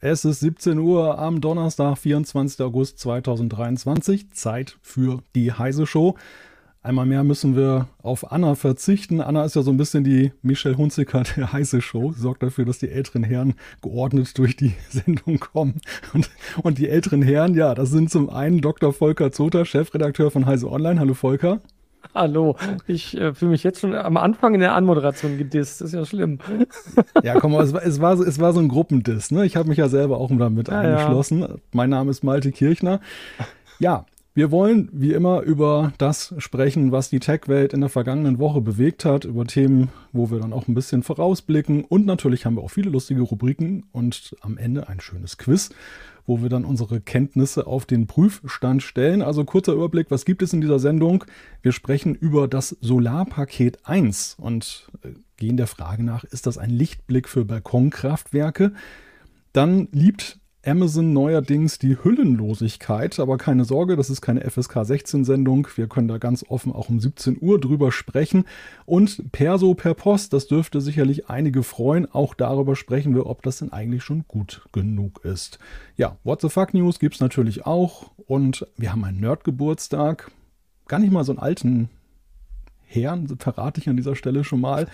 Es ist 17 Uhr am Donnerstag, 24. August 2023. Zeit für die Heise Show. Einmal mehr müssen wir auf Anna verzichten. Anna ist ja so ein bisschen die Michelle Hunziker der Heise Show. Sorgt dafür, dass die älteren Herren geordnet durch die Sendung kommen. Und, und die älteren Herren, ja, das sind zum einen Dr. Volker Zoter, Chefredakteur von Heise Online. Hallo Volker. Hallo, ich äh, fühle mich jetzt schon am Anfang in der Anmoderation gedisst. Das ist ja schlimm. Ja, komm, es war, es war, es war so ein Gruppendiss. Ne? Ich habe mich ja selber auch damit ja, eingeschlossen. Ja. Mein Name ist Malte Kirchner. Ja, wir wollen wie immer über das sprechen, was die Tech-Welt in der vergangenen Woche bewegt hat, über Themen, wo wir dann auch ein bisschen vorausblicken. Und natürlich haben wir auch viele lustige Rubriken und am Ende ein schönes Quiz wo wir dann unsere Kenntnisse auf den Prüfstand stellen. Also kurzer Überblick, was gibt es in dieser Sendung? Wir sprechen über das Solarpaket 1 und äh, gehen der Frage nach, ist das ein Lichtblick für Balkonkraftwerke? Dann liebt Amazon neuerdings die Hüllenlosigkeit, aber keine Sorge, das ist keine FSK 16 Sendung. Wir können da ganz offen auch um 17 Uhr drüber sprechen. Und Perso per Post, das dürfte sicherlich einige freuen. Auch darüber sprechen wir, ob das denn eigentlich schon gut genug ist. Ja, What the Fuck News gibt es natürlich auch. Und wir haben einen Nerd-Geburtstag. Gar nicht mal so einen alten Herrn, verrate ich an dieser Stelle schon mal.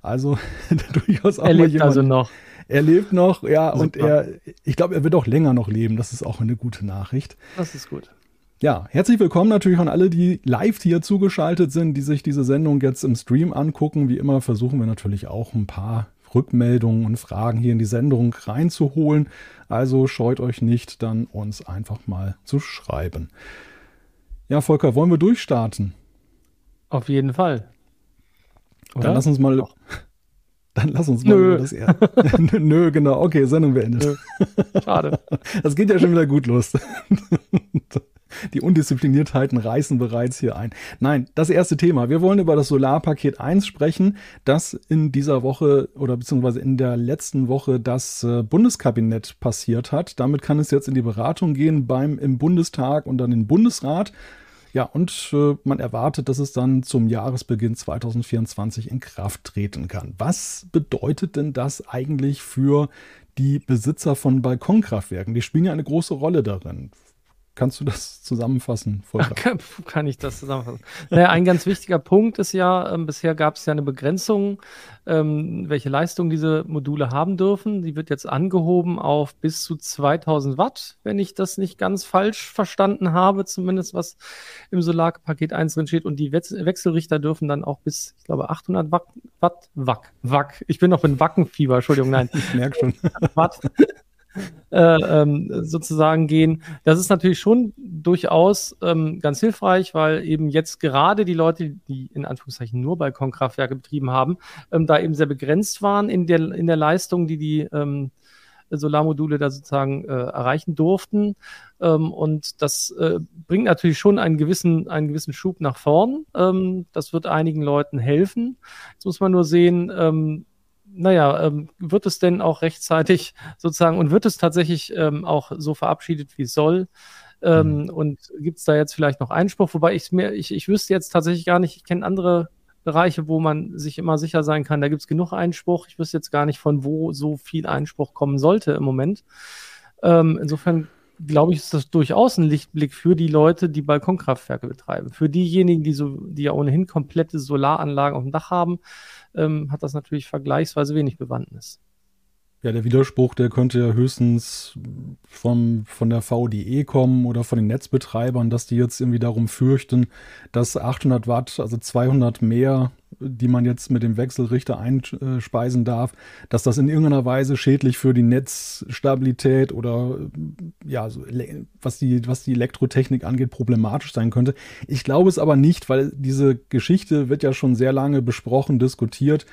Also durchaus auch er lebt jemand, also noch. Er lebt noch, ja, Super. und er, ich glaube, er wird auch länger noch leben. Das ist auch eine gute Nachricht. Das ist gut. Ja, herzlich willkommen natürlich an alle, die live hier zugeschaltet sind, die sich diese Sendung jetzt im Stream angucken. Wie immer versuchen wir natürlich auch ein paar Rückmeldungen und Fragen hier in die Sendung reinzuholen. Also scheut euch nicht, dann uns einfach mal zu schreiben. Ja, Volker, wollen wir durchstarten? Auf jeden Fall. Oder? Dann lass uns mal. Dann lass uns mal Nö. das eher. Nö, genau. Okay, Sendung beendet. Schade. Das geht ja schon wieder gut los. Die Undiszipliniertheiten reißen bereits hier ein. Nein, das erste Thema. Wir wollen über das Solarpaket 1 sprechen, das in dieser Woche oder beziehungsweise in der letzten Woche das äh, Bundeskabinett passiert hat. Damit kann es jetzt in die Beratung gehen beim im Bundestag und dann im Bundesrat. Ja, und äh, man erwartet, dass es dann zum Jahresbeginn 2024 in Kraft treten kann. Was bedeutet denn das eigentlich für die Besitzer von Balkonkraftwerken? Die spielen ja eine große Rolle darin. Kannst du das zusammenfassen? Ach, kann, kann, ich das zusammenfassen? Naja, ein ganz wichtiger Punkt ist ja, ähm, bisher gab es ja eine Begrenzung, ähm, welche Leistung diese Module haben dürfen. Die wird jetzt angehoben auf bis zu 2000 Watt, wenn ich das nicht ganz falsch verstanden habe, zumindest was im Solarpaket 1 drin steht. Und die Wechselrichter dürfen dann auch bis, ich glaube, 800 Watt, Watt, Wack, Wack. Ich bin noch in Wackenfieber, Entschuldigung, nein. Ich merke schon. Watt äh, ähm, sozusagen gehen. Das ist natürlich schon durchaus ähm, ganz hilfreich, weil eben jetzt gerade die Leute, die in Anführungszeichen nur Balkonkraftwerke betrieben haben, ähm, da eben sehr begrenzt waren in der, in der Leistung, die die ähm, Solarmodule da sozusagen äh, erreichen durften. Ähm, und das äh, bringt natürlich schon einen gewissen, einen gewissen Schub nach vorn. Ähm, das wird einigen Leuten helfen. Jetzt muss man nur sehen, naja, ähm, wird es denn auch rechtzeitig sozusagen und wird es tatsächlich ähm, auch so verabschiedet, wie es soll? Ähm, mhm. Und gibt es da jetzt vielleicht noch Einspruch? Wobei ich mir, ich, ich wüsste jetzt tatsächlich gar nicht, ich kenne andere Bereiche, wo man sich immer sicher sein kann, da gibt es genug Einspruch. Ich wüsste jetzt gar nicht, von wo so viel Einspruch kommen sollte im Moment. Ähm, insofern glaube ich, ist das durchaus ein Lichtblick für die Leute, die Balkonkraftwerke betreiben. Für diejenigen, die so, die ja ohnehin komplette Solaranlagen auf dem Dach haben, ähm, hat das natürlich vergleichsweise wenig Bewandtnis. Ja, der Widerspruch, der könnte ja höchstens vom, von der VDE kommen oder von den Netzbetreibern, dass die jetzt irgendwie darum fürchten, dass 800 Watt, also 200 mehr die man jetzt mit dem Wechselrichter einspeisen darf, dass das in irgendeiner Weise schädlich für die Netzstabilität oder ja, was die, was die Elektrotechnik angeht, problematisch sein könnte. Ich glaube es aber nicht, weil diese Geschichte wird ja schon sehr lange besprochen, diskutiert.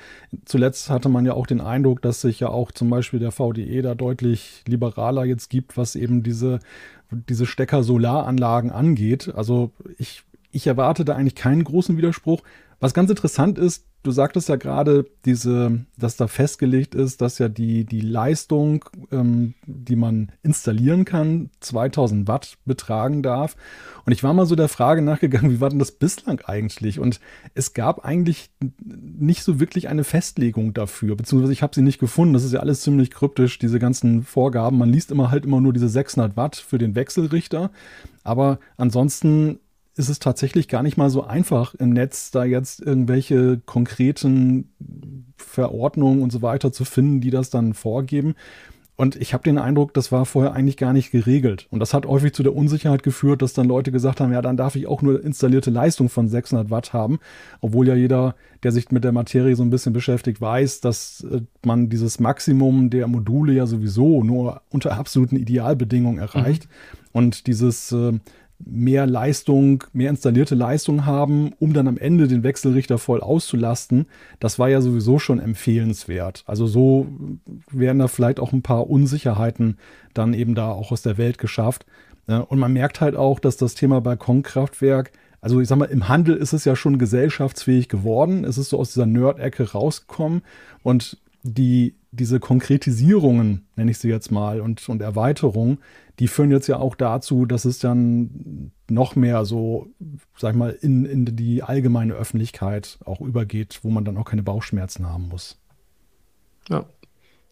Zuletzt hatte man ja auch den Eindruck, dass sich ja auch zum Beispiel der VDE da deutlich liberaler jetzt gibt, was eben diese, diese Stecker-Solaranlagen angeht. Also ich, ich erwarte da eigentlich keinen großen Widerspruch. Was ganz interessant ist, du sagtest ja gerade, diese, dass da festgelegt ist, dass ja die, die Leistung, ähm, die man installieren kann, 2000 Watt betragen darf. Und ich war mal so der Frage nachgegangen, wie war denn das bislang eigentlich? Und es gab eigentlich nicht so wirklich eine Festlegung dafür, beziehungsweise ich habe sie nicht gefunden. Das ist ja alles ziemlich kryptisch, diese ganzen Vorgaben. Man liest immer halt immer nur diese 600 Watt für den Wechselrichter. Aber ansonsten ist es tatsächlich gar nicht mal so einfach im Netz, da jetzt irgendwelche konkreten Verordnungen und so weiter zu finden, die das dann vorgeben. Und ich habe den Eindruck, das war vorher eigentlich gar nicht geregelt. Und das hat häufig zu der Unsicherheit geführt, dass dann Leute gesagt haben, ja, dann darf ich auch nur installierte Leistung von 600 Watt haben. Obwohl ja jeder, der sich mit der Materie so ein bisschen beschäftigt, weiß, dass äh, man dieses Maximum der Module ja sowieso nur unter absoluten Idealbedingungen erreicht. Mhm. Und dieses äh, mehr Leistung, mehr installierte Leistung haben, um dann am Ende den Wechselrichter voll auszulasten. Das war ja sowieso schon empfehlenswert. Also so werden da vielleicht auch ein paar Unsicherheiten dann eben da auch aus der Welt geschafft. Und man merkt halt auch, dass das Thema Balkonkraftwerk, also ich sag mal, im Handel ist es ja schon gesellschaftsfähig geworden. Es ist so aus dieser Nerd-Ecke rausgekommen und die, diese Konkretisierungen, nenne ich sie jetzt mal, und, und Erweiterungen, die führen jetzt ja auch dazu, dass es dann noch mehr so, sag ich mal, in, in die allgemeine Öffentlichkeit auch übergeht, wo man dann auch keine Bauchschmerzen haben muss. Ja.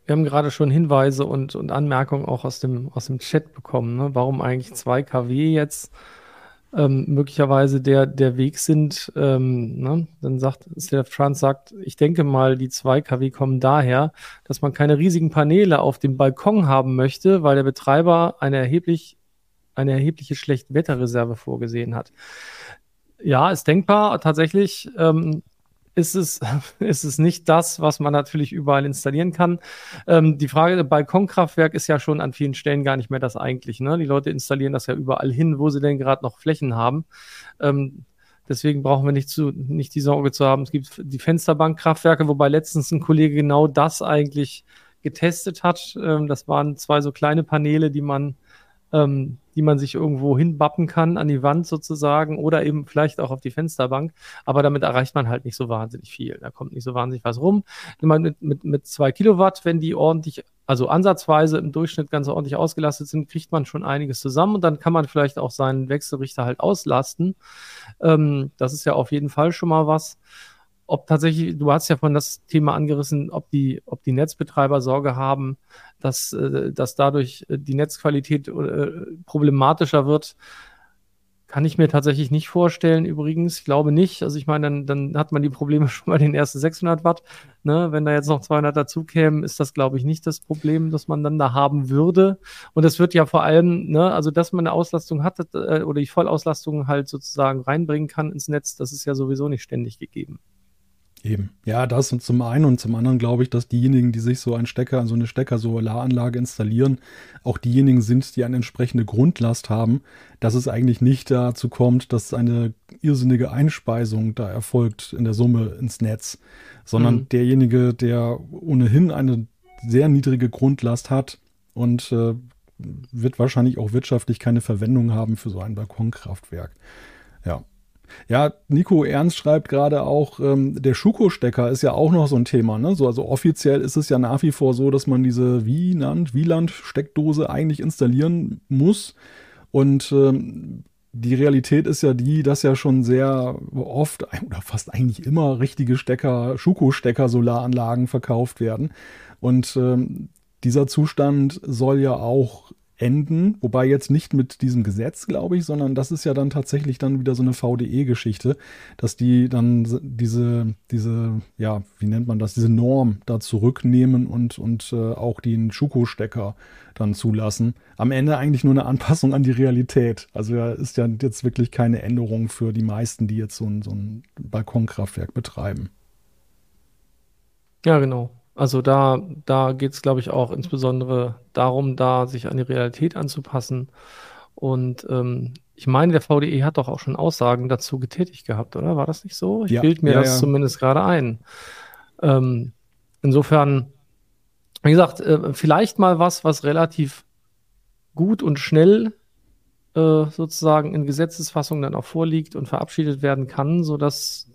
Wir haben gerade schon Hinweise und, und Anmerkungen auch aus dem, aus dem Chat bekommen, ne? warum eigentlich 2 kW jetzt ähm, möglicherweise der, der Weg sind. Ähm, ne? Dann sagt Steph Trans sagt, ich denke mal, die 2 kW kommen daher, dass man keine riesigen Paneele auf dem Balkon haben möchte, weil der Betreiber eine erheblich eine erhebliche Schlechtwetterreserve vorgesehen hat. Ja, ist denkbar. Tatsächlich ähm, ist es, ist es nicht das, was man natürlich überall installieren kann. Ähm, die Frage, Balkonkraftwerk ist ja schon an vielen Stellen gar nicht mehr das eigentlich. Ne? Die Leute installieren das ja überall hin, wo sie denn gerade noch Flächen haben. Ähm, deswegen brauchen wir nicht, zu, nicht die Sorge zu haben. Es gibt die Fensterbankkraftwerke, wobei letztens ein Kollege genau das eigentlich getestet hat. Ähm, das waren zwei so kleine Paneele, die man ähm, die man sich irgendwo hinbappen kann, an die Wand sozusagen oder eben vielleicht auch auf die Fensterbank. Aber damit erreicht man halt nicht so wahnsinnig viel. Da kommt nicht so wahnsinnig was rum. Mit, mit, mit zwei Kilowatt, wenn die ordentlich, also ansatzweise im Durchschnitt ganz ordentlich ausgelastet sind, kriegt man schon einiges zusammen und dann kann man vielleicht auch seinen Wechselrichter halt auslasten. Ähm, das ist ja auf jeden Fall schon mal was ob tatsächlich, du hast ja von das Thema angerissen, ob die, ob die Netzbetreiber Sorge haben, dass, äh, dass dadurch äh, die Netzqualität äh, problematischer wird. Kann ich mir tatsächlich nicht vorstellen, übrigens. Ich glaube nicht. Also ich meine, dann, dann hat man die Probleme schon bei den ersten 600 Watt. Ne? Wenn da jetzt noch 200 dazukämen, ist das, glaube ich, nicht das Problem, das man dann da haben würde. Und es wird ja vor allem, ne, also dass man eine Auslastung hat oder die Vollauslastung halt sozusagen reinbringen kann ins Netz, das ist ja sowieso nicht ständig gegeben. Eben. Ja, das und zum einen und zum anderen glaube ich, dass diejenigen, die sich so einen Stecker, so eine Stecker-Solaranlage installieren, auch diejenigen sind, die eine entsprechende Grundlast haben, dass es eigentlich nicht dazu kommt, dass eine irrsinnige Einspeisung da erfolgt in der Summe ins Netz, sondern mhm. derjenige, der ohnehin eine sehr niedrige Grundlast hat und äh, wird wahrscheinlich auch wirtschaftlich keine Verwendung haben für so ein Balkonkraftwerk. Ja, ja, Nico Ernst schreibt gerade auch, ähm, der Schuko-Stecker ist ja auch noch so ein Thema. Ne? So, also offiziell ist es ja nach wie vor so, dass man diese Wieland, Wieland-Steckdose eigentlich installieren muss. Und ähm, die Realität ist ja die, dass ja schon sehr oft oder fast eigentlich immer richtige Stecker, Schuko-Stecker, Solaranlagen verkauft werden. Und ähm, dieser Zustand soll ja auch enden, wobei jetzt nicht mit diesem Gesetz, glaube ich, sondern das ist ja dann tatsächlich dann wieder so eine VDE-Geschichte, dass die dann diese, diese, ja, wie nennt man das, diese Norm da zurücknehmen und, und äh, auch den Schuko-Stecker dann zulassen. Am Ende eigentlich nur eine Anpassung an die Realität. Also da ist ja jetzt wirklich keine Änderung für die meisten, die jetzt so ein, so ein Balkonkraftwerk betreiben. Ja, genau. Also da, da geht es, glaube ich, auch insbesondere darum, da sich an die Realität anzupassen. Und ähm, ich meine, der VDE hat doch auch schon Aussagen dazu getätigt gehabt, oder? War das nicht so? Ich ja, bild mir ja, das ja. zumindest gerade ein. Ähm, insofern, wie gesagt, äh, vielleicht mal was, was relativ gut und schnell äh, sozusagen in Gesetzesfassung dann auch vorliegt und verabschiedet werden kann, sodass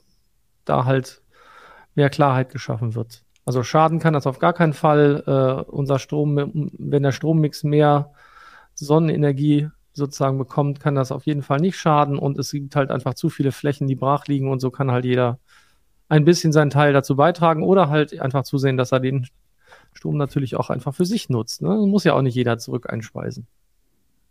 da halt mehr Klarheit geschaffen wird. Also schaden kann das auf gar keinen Fall. Äh, unser Strom, wenn der Strommix mehr Sonnenenergie sozusagen bekommt, kann das auf jeden Fall nicht schaden. Und es gibt halt einfach zu viele Flächen, die brach liegen und so kann halt jeder ein bisschen seinen Teil dazu beitragen oder halt einfach zusehen, dass er den Strom natürlich auch einfach für sich nutzt. Ne? Muss ja auch nicht jeder zurück einspeisen.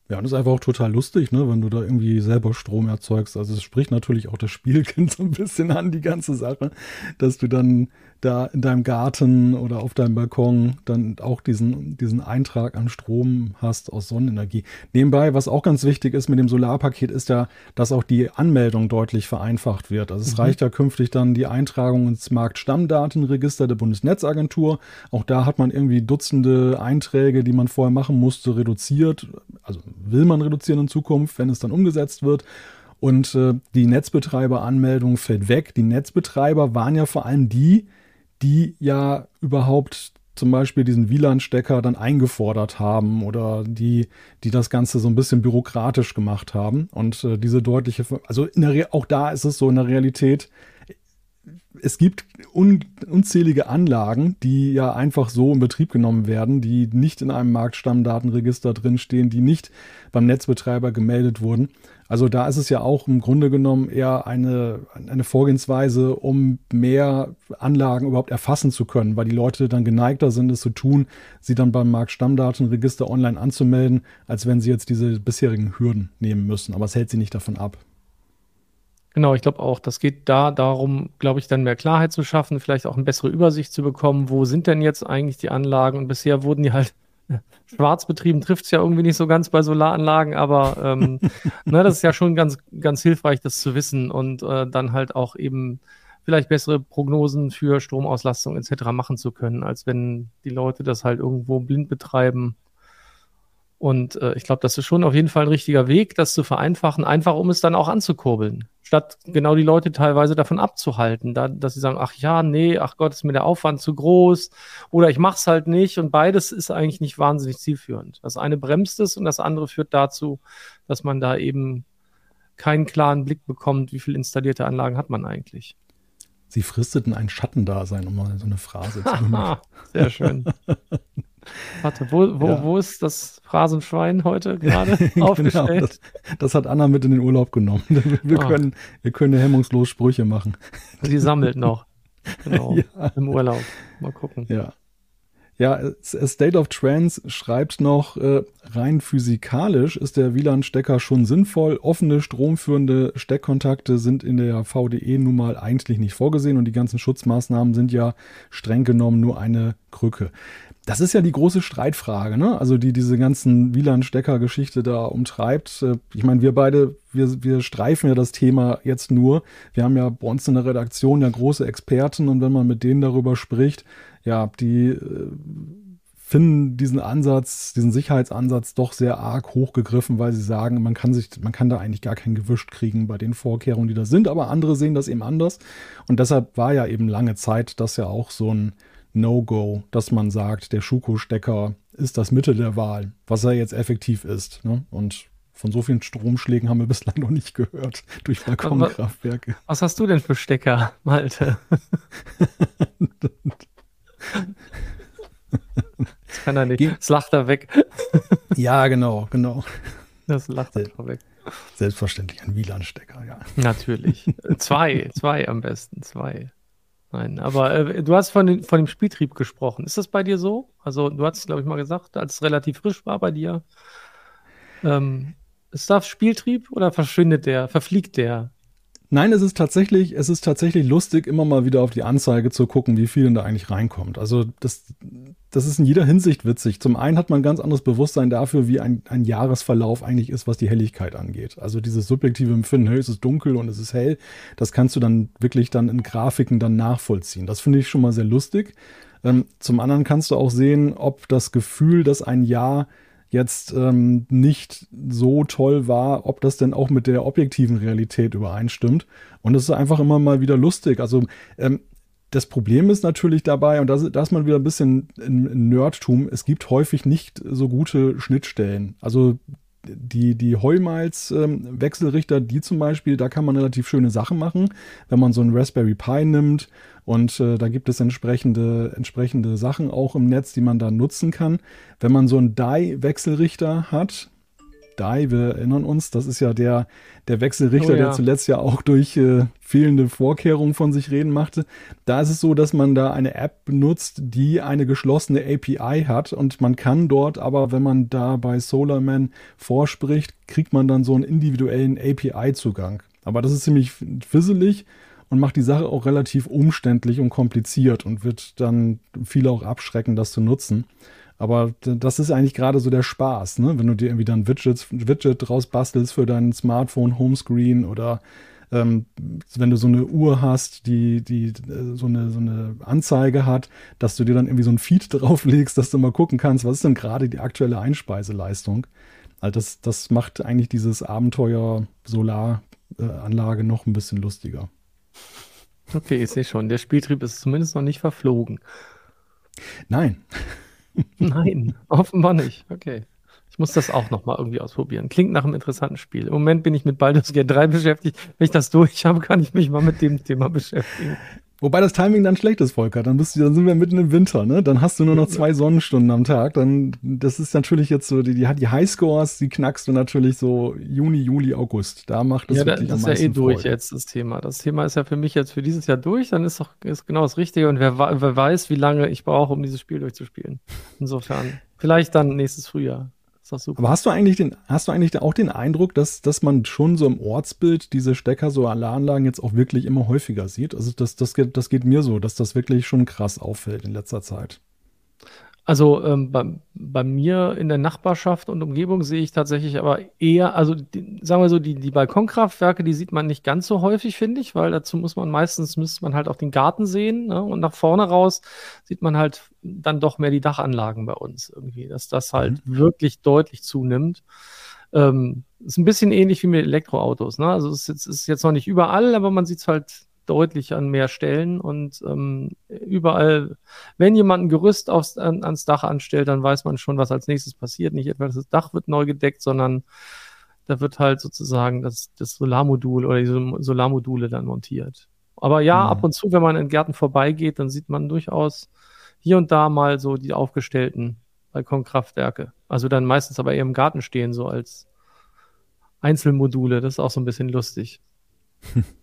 Ja, das ist einfach auch total lustig, ne, wenn du da irgendwie selber Strom erzeugst. Also es spricht natürlich auch das Spielkind so ein bisschen an, die ganze Sache, dass du dann da in deinem Garten oder auf deinem Balkon dann auch diesen, diesen Eintrag an Strom hast aus Sonnenenergie. Nebenbei, was auch ganz wichtig ist mit dem Solarpaket, ist ja, dass auch die Anmeldung deutlich vereinfacht wird. Also es mhm. reicht ja künftig dann die Eintragung ins Marktstammdatenregister der Bundesnetzagentur. Auch da hat man irgendwie Dutzende Einträge, die man vorher machen musste, reduziert. Also will man reduzieren in Zukunft, wenn es dann umgesetzt wird. Und äh, die Netzbetreiberanmeldung fällt weg. Die Netzbetreiber waren ja vor allem die, die ja überhaupt zum Beispiel diesen WLAN-Stecker dann eingefordert haben oder die, die das Ganze so ein bisschen bürokratisch gemacht haben. Und äh, diese deutliche, also auch da ist es so in der Realität, es gibt un, unzählige Anlagen, die ja einfach so in Betrieb genommen werden, die nicht in einem Marktstammdatenregister drinstehen, die nicht beim Netzbetreiber gemeldet wurden. Also da ist es ja auch im Grunde genommen eher eine, eine Vorgehensweise, um mehr Anlagen überhaupt erfassen zu können, weil die Leute dann geneigter sind, es zu tun, sie dann beim Marktstammdatenregister online anzumelden, als wenn sie jetzt diese bisherigen Hürden nehmen müssen. Aber es hält sie nicht davon ab. Genau, ich glaube auch, das geht da darum, glaube ich, dann mehr Klarheit zu schaffen, vielleicht auch eine bessere Übersicht zu bekommen, wo sind denn jetzt eigentlich die Anlagen und bisher wurden die halt schwarz betrieben, trifft es ja irgendwie nicht so ganz bei Solaranlagen, aber ähm, ne, das ist ja schon ganz, ganz hilfreich, das zu wissen und äh, dann halt auch eben vielleicht bessere Prognosen für Stromauslastung etc. machen zu können, als wenn die Leute das halt irgendwo blind betreiben und äh, ich glaube, das ist schon auf jeden Fall ein richtiger Weg, das zu vereinfachen, einfach um es dann auch anzukurbeln, statt genau die Leute teilweise davon abzuhalten, da, dass sie sagen, ach ja, nee, ach Gott, ist mir der Aufwand zu groß oder ich mache es halt nicht und beides ist eigentlich nicht wahnsinnig zielführend. Das eine bremst es und das andere führt dazu, dass man da eben keinen klaren Blick bekommt, wie viele installierte Anlagen hat man eigentlich. Sie fristeten ein Schattendasein, um mal so eine Phrase zu machen. Sehr schön. Warte, wo, wo, ja. wo ist das Phrasenschwein heute gerade aufgestellt? genau, das, das, hat Anna mit in den Urlaub genommen. Wir, ah. können, wir können hemmungslos Sprüche machen. Sie sammelt noch. Genau. Ja. Im Urlaub. Mal gucken. Ja. Ja, State of Trends schreibt noch, äh, rein physikalisch ist der WLAN-Stecker schon sinnvoll. Offene, stromführende Steckkontakte sind in der VDE nun mal eigentlich nicht vorgesehen und die ganzen Schutzmaßnahmen sind ja streng genommen nur eine Krücke. Das ist ja die große Streitfrage, ne? Also die diese ganzen WLAN-Stecker-Geschichte da umtreibt. Äh, ich meine, wir beide, wir, wir streifen ja das Thema jetzt nur. Wir haben ja bei uns in der Redaktion ja große Experten und wenn man mit denen darüber spricht, ja, die äh, finden diesen Ansatz, diesen Sicherheitsansatz doch sehr arg hochgegriffen, weil sie sagen, man kann sich, man kann da eigentlich gar kein Gewischt kriegen bei den Vorkehrungen, die da sind, aber andere sehen das eben anders. Und deshalb war ja eben lange Zeit das ja auch so ein No-Go, dass man sagt, der Schuko-Stecker ist das Mittel der Wahl, was er jetzt effektiv ist. Ne? Und von so vielen Stromschlägen haben wir bislang noch nicht gehört durch Balkonkraftwerke. Was hast du denn für Stecker, Malte? das kann er nicht. Das lacht er weg. ja, genau, genau. Das lacht er weg. Selbstverständlich ein WLAN-Stecker, ja. Natürlich. zwei, zwei am besten, zwei. Nein, aber äh, du hast von, den, von dem Spieltrieb gesprochen. Ist das bei dir so? Also, du hast, glaube ich, mal gesagt, als es relativ frisch war bei dir. Ähm, ist das Spieltrieb oder verschwindet der, verfliegt der? Nein, es ist tatsächlich, es ist tatsächlich lustig, immer mal wieder auf die Anzeige zu gucken, wie viel denn da eigentlich reinkommt. Also das, das ist in jeder Hinsicht witzig. Zum einen hat man ein ganz anderes Bewusstsein dafür, wie ein, ein Jahresverlauf eigentlich ist, was die Helligkeit angeht. Also dieses subjektive Empfinden, hey, es ist dunkel und es ist hell, das kannst du dann wirklich dann in Grafiken dann nachvollziehen. Das finde ich schon mal sehr lustig. Ähm, zum anderen kannst du auch sehen, ob das Gefühl, dass ein Jahr jetzt ähm, nicht so toll war, ob das denn auch mit der objektiven Realität übereinstimmt. Und es ist einfach immer mal wieder lustig. Also ähm, das Problem ist natürlich dabei, und da ist man wieder ein bisschen in Nerdtum, es gibt häufig nicht so gute Schnittstellen. Also die, die Heumalz-Wechselrichter, ähm, die zum Beispiel, da kann man relativ schöne Sachen machen, wenn man so einen Raspberry Pi nimmt und äh, da gibt es entsprechende, entsprechende Sachen auch im Netz, die man da nutzen kann. Wenn man so einen Die-Wechselrichter hat, Die, wir erinnern uns, das ist ja der, der Wechselrichter, oh, ja. der zuletzt ja auch durch äh, fehlende Vorkehrungen von sich reden machte. Da ist es so, dass man da eine App benutzt, die eine geschlossene API hat und man kann dort aber, wenn man da bei SolarMan vorspricht, kriegt man dann so einen individuellen API-Zugang. Aber das ist ziemlich fisselig und macht die Sache auch relativ umständlich und kompliziert und wird dann viele auch abschrecken, das zu nutzen. Aber das ist eigentlich gerade so der Spaß, ne? wenn du dir irgendwie dann Widgets, Widget rausbastelst für dein Smartphone, Homescreen oder ähm, wenn du so eine Uhr hast, die, die äh, so, eine, so eine Anzeige hat, dass du dir dann irgendwie so ein Feed drauflegst, dass du mal gucken kannst, was ist denn gerade die aktuelle Einspeiseleistung. Also das, das macht eigentlich dieses Abenteuer Solaranlage noch ein bisschen lustiger. Okay, ich sehe schon. Der Spieltrieb ist zumindest noch nicht verflogen. Nein. Nein, offenbar nicht. Okay. Ich muss das auch noch mal irgendwie ausprobieren. Klingt nach einem interessanten Spiel. Im Moment bin ich mit Baldur's Gate 3 beschäftigt. Wenn ich das durch habe, kann ich mich mal mit dem Thema beschäftigen. Wobei das Timing dann schlecht ist, Volker. Dann, bist du, dann sind wir mitten im Winter, ne? Dann hast du nur noch zwei Sonnenstunden am Tag. Dann, das ist natürlich jetzt so, die, die, die Highscores, die knackst du natürlich so Juni, Juli, August. Da macht es ja, wirklich das am meisten ist ja eh durch Freude. jetzt, das Thema. Das Thema ist ja für mich jetzt für dieses Jahr durch. Dann ist doch ist genau das Richtige. Und wer, wer weiß, wie lange ich brauche, um dieses Spiel durchzuspielen. Insofern, vielleicht dann nächstes Frühjahr doch super. Aber hast du eigentlich den, hast du eigentlich auch den Eindruck, dass, dass man schon so im Ortsbild diese Stecker, so Alarmanlagen jetzt auch wirklich immer häufiger sieht? Also das, das, das geht mir so, dass das wirklich schon krass auffällt in letzter Zeit. Also ähm, bei, bei, mir in der Nachbarschaft und Umgebung sehe ich tatsächlich aber eher, also die, sagen wir so, die, die Balkonkraftwerke, die sieht man nicht ganz so häufig, finde ich, weil dazu muss man meistens, müsste man halt auch den Garten sehen ne? und nach vorne raus sieht man halt dann doch mehr die Dachanlagen bei uns irgendwie, dass das halt mhm. wirklich deutlich zunimmt. Ähm, ist ein bisschen ähnlich wie mit Elektroautos. Ne? Also es ist jetzt, ist jetzt noch nicht überall, aber man sieht es halt deutlich an mehr Stellen und ähm, überall, wenn jemand ein Gerüst aufs, an, ans Dach anstellt, dann weiß man schon, was als nächstes passiert. Nicht etwa das Dach wird neu gedeckt, sondern da wird halt sozusagen das, das Solarmodul oder die Solarmodule dann montiert. Aber ja, mhm. ab und zu, wenn man in Gärten vorbeigeht, dann sieht man durchaus hier und da mal so die aufgestellten Balkonkraftwerke. Also dann meistens aber eher im Garten stehen, so als Einzelmodule. Das ist auch so ein bisschen lustig.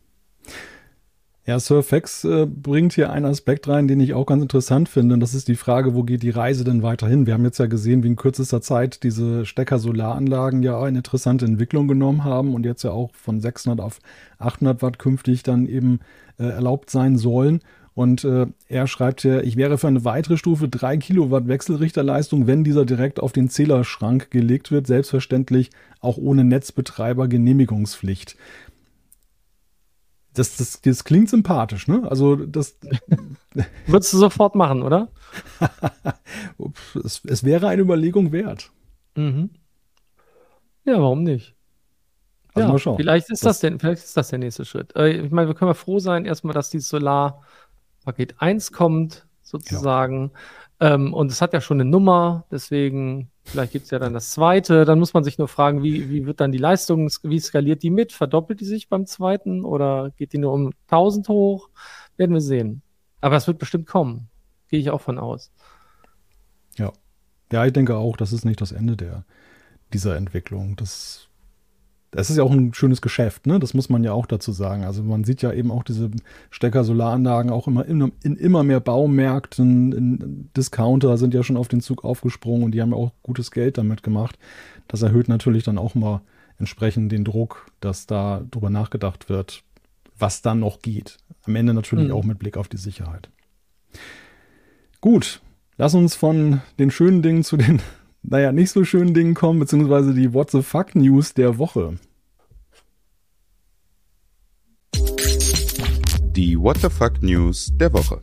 Ja, Surfax äh, bringt hier einen Aspekt rein, den ich auch ganz interessant finde. Und das ist die Frage, wo geht die Reise denn weiterhin? Wir haben jetzt ja gesehen, wie in kürzester Zeit diese Stecker-Solaranlagen ja eine interessante Entwicklung genommen haben und jetzt ja auch von 600 auf 800 Watt künftig dann eben äh, erlaubt sein sollen. Und äh, er schreibt hier, ich wäre für eine weitere Stufe 3 Kilowatt Wechselrichterleistung, wenn dieser direkt auf den Zählerschrank gelegt wird, selbstverständlich auch ohne Netzbetreiber Genehmigungspflicht. Das, das, das klingt sympathisch, ne? Also das. Würdest du sofort machen, oder? es, es, wäre eine Überlegung wert. Mhm. Ja, warum nicht? Also ja, mal schauen. Vielleicht ist das, das, denn, vielleicht ist das der nächste Schritt. Äh, ich meine, wir können mal froh sein, erstmal, dass dieses Solar-Paket 1 kommt, sozusagen. Ja. Ähm, und es hat ja schon eine Nummer, deswegen Vielleicht gibt es ja dann das zweite. Dann muss man sich nur fragen, wie, wie wird dann die Leistung, wie skaliert die mit? Verdoppelt die sich beim zweiten oder geht die nur um 1000 hoch? Werden wir sehen. Aber es wird bestimmt kommen. Gehe ich auch von aus. Ja. Ja, ich denke auch, das ist nicht das Ende der, dieser Entwicklung. Das das ist ja auch ein schönes Geschäft, ne? Das muss man ja auch dazu sagen. Also man sieht ja eben auch diese Stecker-Solaranlagen auch immer in, in, immer mehr Baumärkten, in Discounter sind ja schon auf den Zug aufgesprungen und die haben ja auch gutes Geld damit gemacht. Das erhöht natürlich dann auch mal entsprechend den Druck, dass da drüber nachgedacht wird, was dann noch geht. Am Ende natürlich mhm. auch mit Blick auf die Sicherheit. Gut, lass uns von den schönen Dingen zu den naja, nicht so schönen Dingen kommen, beziehungsweise die What the Fuck News der Woche. Die What the Fuck News der Woche.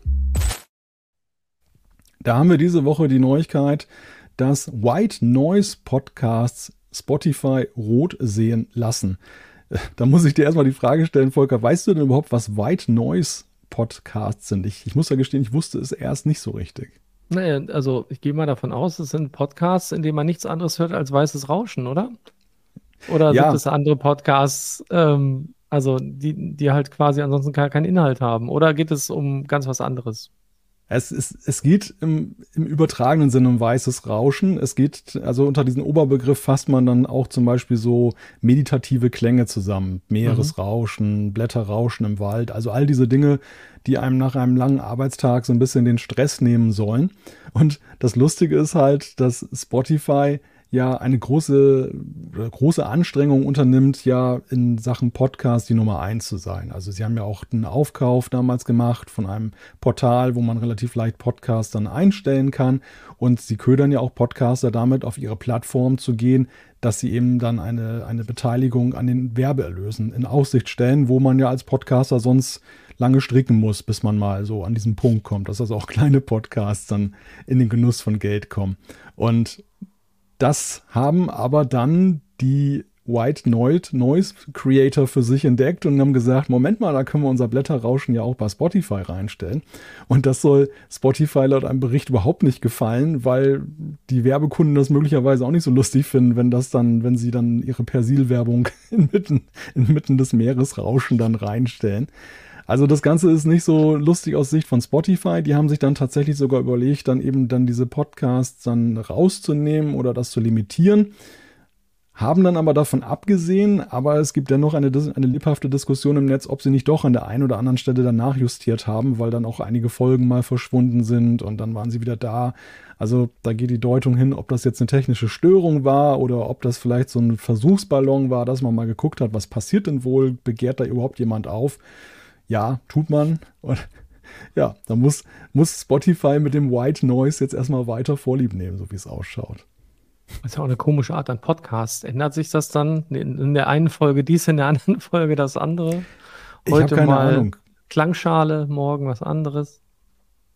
Da haben wir diese Woche die Neuigkeit, dass White Noise Podcasts Spotify rot sehen lassen. Da muss ich dir erstmal die Frage stellen, Volker, weißt du denn überhaupt, was White Noise Podcasts sind? Ich, ich muss ja gestehen, ich wusste es erst nicht so richtig. Naja, also ich gehe mal davon aus, es sind Podcasts, in denen man nichts anderes hört als weißes Rauschen, oder? Oder ja. gibt es andere Podcasts, ähm, also die, die halt quasi ansonsten keinen Inhalt haben? Oder geht es um ganz was anderes? Es, ist, es geht im, im übertragenen Sinne um weißes Rauschen. Es geht, also unter diesen Oberbegriff fasst man dann auch zum Beispiel so meditative Klänge zusammen. Meeresrauschen, mhm. Blätterrauschen im Wald, also all diese Dinge, die einem nach einem langen Arbeitstag so ein bisschen den Stress nehmen sollen. Und das Lustige ist halt, dass Spotify ja eine große, große Anstrengung unternimmt, ja in Sachen Podcast die Nummer eins zu sein. Also sie haben ja auch einen Aufkauf damals gemacht von einem Portal, wo man relativ leicht Podcasts dann einstellen kann. Und sie ködern ja auch Podcaster damit, auf ihre Plattform zu gehen, dass sie eben dann eine, eine Beteiligung an den Werbeerlösen in Aussicht stellen, wo man ja als Podcaster sonst lange stricken muss, bis man mal so an diesen Punkt kommt, dass also auch kleine Podcasts dann in den Genuss von Geld kommen. Und das haben aber dann die White Noise Creator für sich entdeckt und haben gesagt, Moment mal, da können wir unser Blätterrauschen ja auch bei Spotify reinstellen. Und das soll Spotify laut einem Bericht überhaupt nicht gefallen, weil die Werbekunden das möglicherweise auch nicht so lustig finden, wenn das dann, wenn sie dann ihre Persilwerbung inmitten, inmitten des Meeresrauschen dann reinstellen. Also das Ganze ist nicht so lustig aus Sicht von Spotify. Die haben sich dann tatsächlich sogar überlegt, dann eben dann diese Podcasts dann rauszunehmen oder das zu limitieren. Haben dann aber davon abgesehen, aber es gibt dennoch eine, eine lebhafte Diskussion im Netz, ob sie nicht doch an der einen oder anderen Stelle danach justiert haben, weil dann auch einige Folgen mal verschwunden sind und dann waren sie wieder da. Also da geht die Deutung hin, ob das jetzt eine technische Störung war oder ob das vielleicht so ein Versuchsballon war, dass man mal geguckt hat, was passiert denn wohl, begehrt da überhaupt jemand auf ja, tut man. Und ja, da muss, muss Spotify mit dem White Noise jetzt erstmal weiter Vorlieb nehmen, so wie es ausschaut. Das ist ja auch eine komische Art an Podcast. Ändert sich das dann in der einen Folge dies, in der anderen Folge das andere? Heute mal Ahnung. Klangschale, morgen was anderes.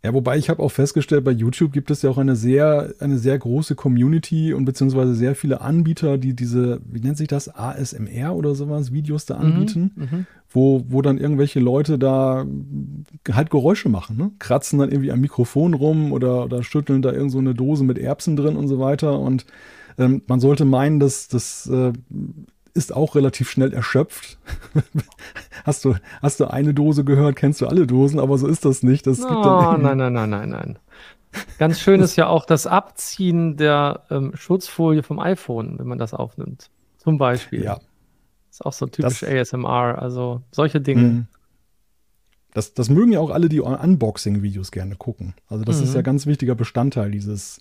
Ja, wobei ich habe auch festgestellt, bei YouTube gibt es ja auch eine sehr, eine sehr große Community und beziehungsweise sehr viele Anbieter, die diese, wie nennt sich das, ASMR oder sowas, Videos da mhm, anbieten, mhm, wo, wo dann irgendwelche Leute da halt Geräusche machen, ne? kratzen dann irgendwie am Mikrofon rum oder, oder schütteln da irgend so eine Dose mit Erbsen drin und so weiter und ähm, man sollte meinen, dass das äh, ist auch relativ schnell erschöpft. hast, du, hast du eine Dose gehört, kennst du alle Dosen, aber so ist das nicht. Das oh, nein, nein, nein, nein, nein. Ganz schön ist ja auch das Abziehen der ähm, Schutzfolie vom iPhone, wenn man das aufnimmt. Zum Beispiel. Ja. Ist auch so typisch das, ASMR, also solche Dinge. Mhm. Das, das mögen ja auch alle, die Unboxing-Videos gerne gucken. Also das mhm. ist ja ganz wichtiger Bestandteil dieses,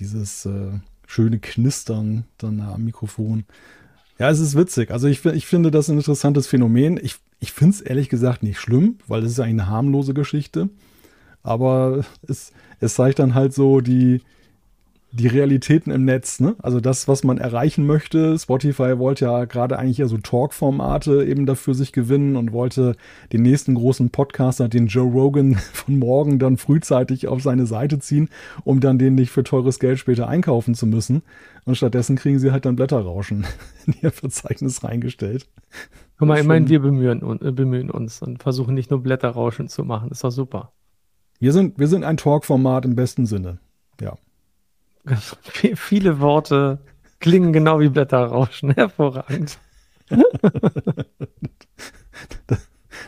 dieses äh, schöne Knistern dann am Mikrofon. Ja, es ist witzig. Also ich, ich finde das ein interessantes Phänomen. Ich, ich finde es ehrlich gesagt nicht schlimm, weil es ist eigentlich eine harmlose Geschichte. Aber es, es zeigt dann halt so die, die Realitäten im Netz, ne? Also das, was man erreichen möchte. Spotify wollte ja gerade eigentlich eher so Talk-Formate eben dafür sich gewinnen und wollte den nächsten großen Podcaster, den Joe Rogan von morgen, dann frühzeitig auf seine Seite ziehen, um dann den nicht für teures Geld später einkaufen zu müssen. Und stattdessen kriegen sie halt dann Blätterrauschen in ihr Verzeichnis reingestellt. Guck mal, immerhin wir bemühen, äh, bemühen uns und versuchen nicht nur Blätterrauschen zu machen. ist doch super. Wir sind, wir sind ein Talk-Format im besten Sinne. Ja. Viele Worte klingen genau wie Blätterrauschen. Hervorragend.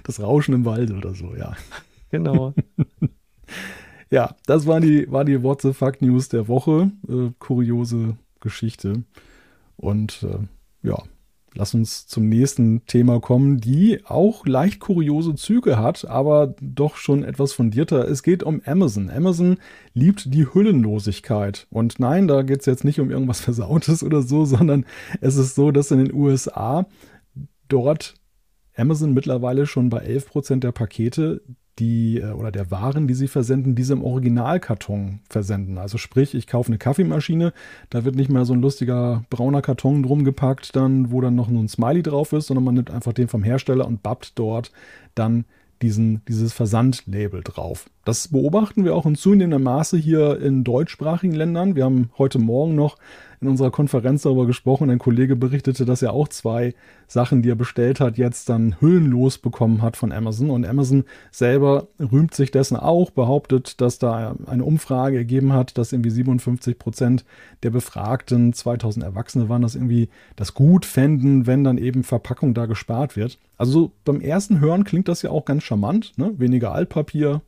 das Rauschen im Wald oder so, ja. Genau. ja, das waren die, war die What the Fuck News der Woche. Äh, kuriose Geschichte. Und äh, ja, Lass uns zum nächsten Thema kommen, die auch leicht kuriose Züge hat, aber doch schon etwas fundierter. Es geht um Amazon. Amazon liebt die Hüllenlosigkeit. Und nein, da geht es jetzt nicht um irgendwas Versautes oder so, sondern es ist so, dass in den USA dort Amazon mittlerweile schon bei 11% der Pakete die äh, oder der Waren, die sie versenden, diese im Originalkarton versenden. Also sprich, ich kaufe eine Kaffeemaschine, da wird nicht mehr so ein lustiger brauner Karton drum gepackt, dann, wo dann noch nur ein Smiley drauf ist, sondern man nimmt einfach den vom Hersteller und bappt dort dann diesen, dieses Versandlabel drauf. Das beobachten wir auch in zunehmendem Maße hier in deutschsprachigen Ländern. Wir haben heute Morgen noch in unserer Konferenz darüber gesprochen. Ein Kollege berichtete, dass er auch zwei Sachen, die er bestellt hat, jetzt dann hüllenlos bekommen hat von Amazon. Und Amazon selber rühmt sich dessen auch, behauptet, dass da eine Umfrage ergeben hat, dass irgendwie 57 Prozent der Befragten, 2000 Erwachsene waren das irgendwie, das gut fänden, wenn dann eben Verpackung da gespart wird. Also beim ersten Hören klingt das ja auch ganz charmant. Ne? Weniger Altpapier,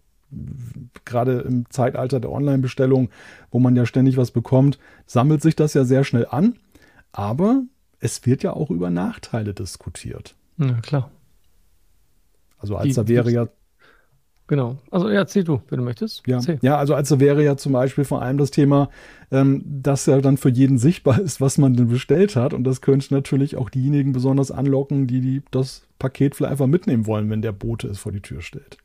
gerade im Zeitalter der Online-Bestellung, wo man ja ständig was bekommt, sammelt sich das ja sehr schnell an. Aber es wird ja auch über Nachteile diskutiert. Ja, klar. Also als da wäre ja. Genau. Also ja, erzähl du, wenn du möchtest. Ja, ja also als wäre ja zum Beispiel vor allem das Thema, ähm, dass ja dann für jeden sichtbar ist, was man denn bestellt hat. Und das könnte natürlich auch diejenigen besonders anlocken, die, die das Paket vielleicht einfach mitnehmen wollen, wenn der Bote es vor die Tür stellt.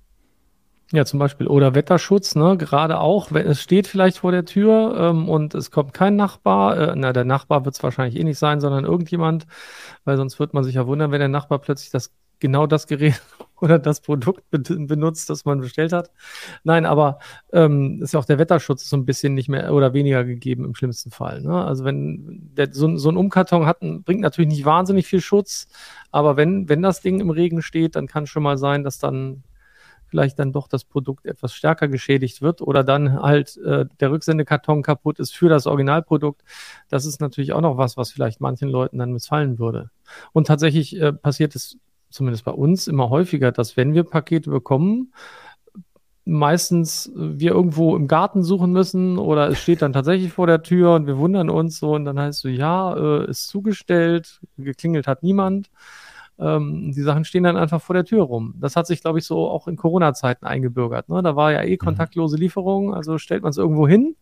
Ja, zum Beispiel. Oder Wetterschutz, ne? Gerade auch, wenn es steht vielleicht vor der Tür ähm, und es kommt kein Nachbar. Äh, na, der Nachbar wird es wahrscheinlich eh nicht sein, sondern irgendjemand, weil sonst wird man sich ja wundern, wenn der Nachbar plötzlich das genau das Gerät oder das Produkt be benutzt, das man bestellt hat. Nein, aber ähm, ist ja auch der Wetterschutz so ein bisschen nicht mehr oder weniger gegeben im schlimmsten Fall. Ne? Also wenn der, so, so ein Umkarton hat, bringt natürlich nicht wahnsinnig viel Schutz, aber wenn, wenn das Ding im Regen steht, dann kann schon mal sein, dass dann vielleicht dann doch das Produkt etwas stärker geschädigt wird oder dann halt äh, der Rücksendekarton kaputt ist für das Originalprodukt. Das ist natürlich auch noch was, was vielleicht manchen Leuten dann missfallen würde. Und tatsächlich äh, passiert es zumindest bei uns immer häufiger, dass wenn wir Pakete bekommen, meistens wir irgendwo im Garten suchen müssen oder es steht dann tatsächlich vor der Tür und wir wundern uns so und dann heißt so, ja, äh, ist zugestellt, geklingelt hat niemand. Ähm, die Sachen stehen dann einfach vor der Tür rum. Das hat sich, glaube ich, so auch in Corona-Zeiten eingebürgert. Ne? Da war ja eh mhm. kontaktlose Lieferung, also stellt man es irgendwo hin.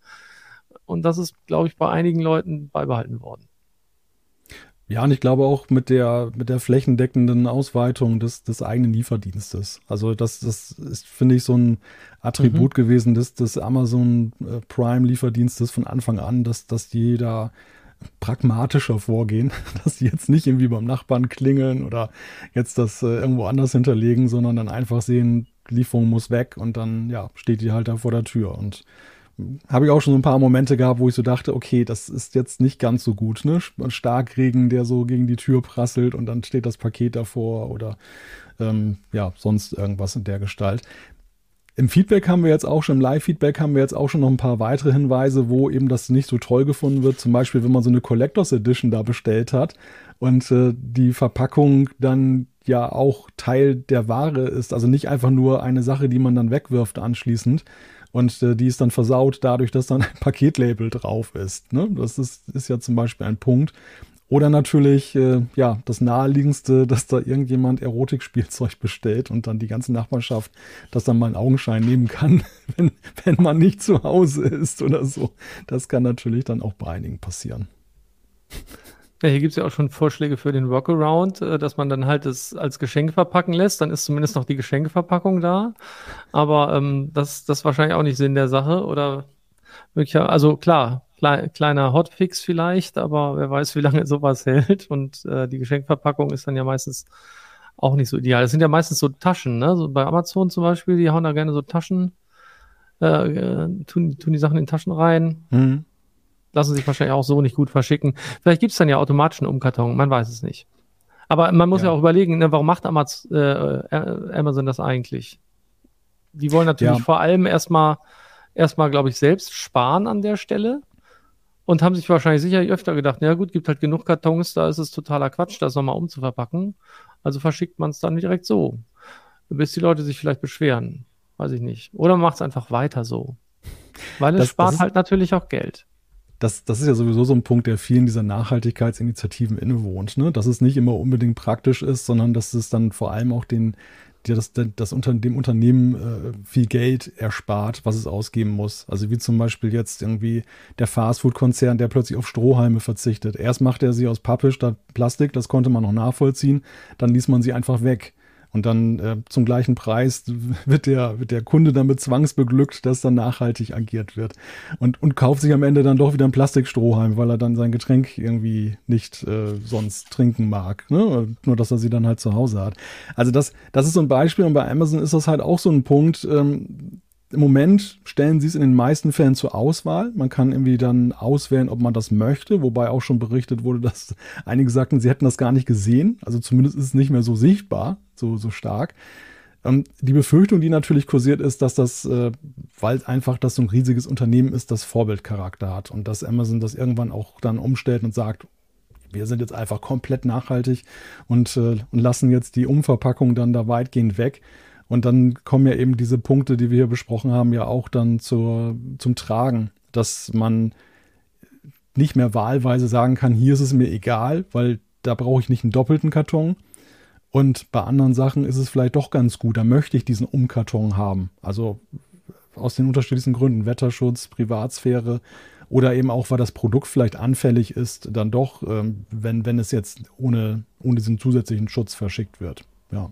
Und das ist, glaube ich, bei einigen Leuten beibehalten worden. Ja, und ich glaube auch mit der, mit der flächendeckenden Ausweitung des, des eigenen Lieferdienstes. Also das, das ist, finde ich, so ein Attribut mhm. gewesen des, des Amazon äh, Prime Lieferdienstes von Anfang an, dass, dass die da pragmatischer vorgehen, dass die jetzt nicht irgendwie beim Nachbarn klingeln oder jetzt das äh, irgendwo anders hinterlegen, sondern dann einfach sehen, Lieferung muss weg und dann ja, steht die halt da vor der Tür und hm, habe ich auch schon so ein paar Momente gehabt, wo ich so dachte, okay, das ist jetzt nicht ganz so gut, ne? Starkregen, der so gegen die Tür prasselt und dann steht das Paket davor oder ähm, ja, sonst irgendwas in der Gestalt. Im Feedback haben wir jetzt auch schon, im Live-Feedback haben wir jetzt auch schon noch ein paar weitere Hinweise, wo eben das nicht so toll gefunden wird. Zum Beispiel, wenn man so eine Collectors Edition da bestellt hat und äh, die Verpackung dann ja auch Teil der Ware ist. Also nicht einfach nur eine Sache, die man dann wegwirft anschließend. Und äh, die ist dann versaut dadurch, dass dann ein Paketlabel drauf ist. Ne? Das ist, ist ja zum Beispiel ein Punkt. Oder natürlich, äh, ja, das naheliegendste, dass da irgendjemand Erotikspielzeug bestellt und dann die ganze Nachbarschaft das dann mal in Augenschein nehmen kann, wenn, wenn man nicht zu Hause ist oder so. Das kann natürlich dann auch bei einigen passieren. Ja, hier gibt es ja auch schon Vorschläge für den Workaround, äh, dass man dann halt es als Geschenk verpacken lässt. Dann ist zumindest noch die Geschenkeverpackung da. Aber ähm, das, das ist wahrscheinlich auch nicht Sinn der Sache. Oder wirklich, also klar, Kle kleiner Hotfix vielleicht, aber wer weiß, wie lange sowas hält. Und äh, die Geschenkverpackung ist dann ja meistens auch nicht so ideal. Das sind ja meistens so Taschen, ne? So bei Amazon zum Beispiel, die hauen da gerne so Taschen, äh, äh tun, tun die Sachen in Taschen rein. Mhm. Lassen sich wahrscheinlich auch so nicht gut verschicken. Vielleicht gibt es dann ja automatisch einen Umkarton, man weiß es nicht. Aber man muss ja, ja auch überlegen, ne, warum macht Amaz äh, äh, Amazon das eigentlich? Die wollen natürlich ja. vor allem erstmal, erstmal, glaube ich, selbst sparen an der Stelle und haben sich wahrscheinlich sicherlich öfter gedacht, ja gut, gibt halt genug Kartons, da ist es totaler Quatsch, das nochmal umzuverpacken. Also verschickt man es dann direkt so, bis die Leute sich vielleicht beschweren. Weiß ich nicht. Oder macht es einfach weiter so. Weil es das, spart das ist, halt natürlich auch Geld. Das, das ist ja sowieso so ein Punkt, der vielen dieser Nachhaltigkeitsinitiativen innewohnt, ne? dass es nicht immer unbedingt praktisch ist, sondern dass es dann vor allem auch den, das, das unter dem Unternehmen äh, viel Geld erspart, was es ausgeben muss. Also wie zum Beispiel jetzt irgendwie der Fastfood-Konzern, der plötzlich auf Strohhalme verzichtet. Erst macht er sie aus Pappe statt Plastik, das konnte man noch nachvollziehen, dann ließ man sie einfach weg. Und dann äh, zum gleichen Preis wird der, wird der Kunde damit zwangsbeglückt, dass dann nachhaltig agiert wird. Und, und kauft sich am Ende dann doch wieder ein Plastikstrohhalm, weil er dann sein Getränk irgendwie nicht äh, sonst trinken mag. Ne? Nur, dass er sie dann halt zu Hause hat. Also das, das ist so ein Beispiel. Und bei Amazon ist das halt auch so ein Punkt. Ähm, im Moment stellen sie es in den meisten Fällen zur Auswahl. Man kann irgendwie dann auswählen, ob man das möchte, wobei auch schon berichtet wurde, dass einige sagten, sie hätten das gar nicht gesehen. Also zumindest ist es nicht mehr so sichtbar, so, so stark. Ähm, die Befürchtung, die natürlich kursiert, ist, dass das, äh, weil einfach das so ein riesiges Unternehmen ist, das Vorbildcharakter hat und dass Amazon das irgendwann auch dann umstellt und sagt, wir sind jetzt einfach komplett nachhaltig und, äh, und lassen jetzt die Umverpackung dann da weitgehend weg. Und dann kommen ja eben diese Punkte, die wir hier besprochen haben, ja auch dann zur, zum Tragen, dass man nicht mehr wahlweise sagen kann, hier ist es mir egal, weil da brauche ich nicht einen doppelten Karton. Und bei anderen Sachen ist es vielleicht doch ganz gut, da möchte ich diesen Umkarton haben. Also aus den unterschiedlichsten Gründen, Wetterschutz, Privatsphäre oder eben auch, weil das Produkt vielleicht anfällig ist, dann doch, ähm, wenn, wenn es jetzt ohne, ohne diesen zusätzlichen Schutz verschickt wird. Ja.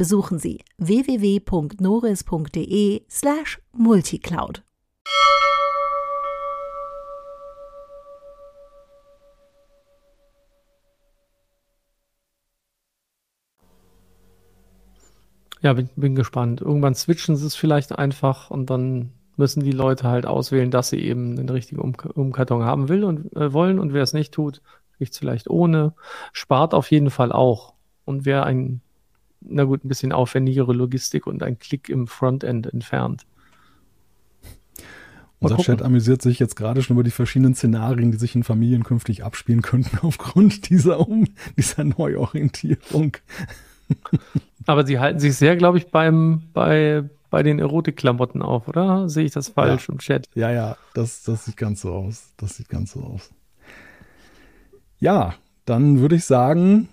besuchen Sie www.noris.de slash multicloud. Ja, bin, bin gespannt. Irgendwann switchen sie es vielleicht einfach und dann müssen die Leute halt auswählen, dass sie eben den richtigen um Umkarton haben will und äh, wollen und wer es nicht tut, kriegt es vielleicht ohne. Spart auf jeden Fall auch. Und wer ein na gut, ein bisschen aufwendigere Logistik und ein Klick im Frontend entfernt. Unser Chat amüsiert sich jetzt gerade schon über die verschiedenen Szenarien, die sich in Familien künftig abspielen könnten aufgrund dieser, um, dieser Neuorientierung. Aber sie halten sich sehr, glaube ich, beim, bei, bei den Erotikklamotten auf, oder? Sehe ich das falsch ja. im Chat? Ja, ja, das, das sieht ganz so aus. Das sieht ganz so aus. Ja, dann würde ich sagen,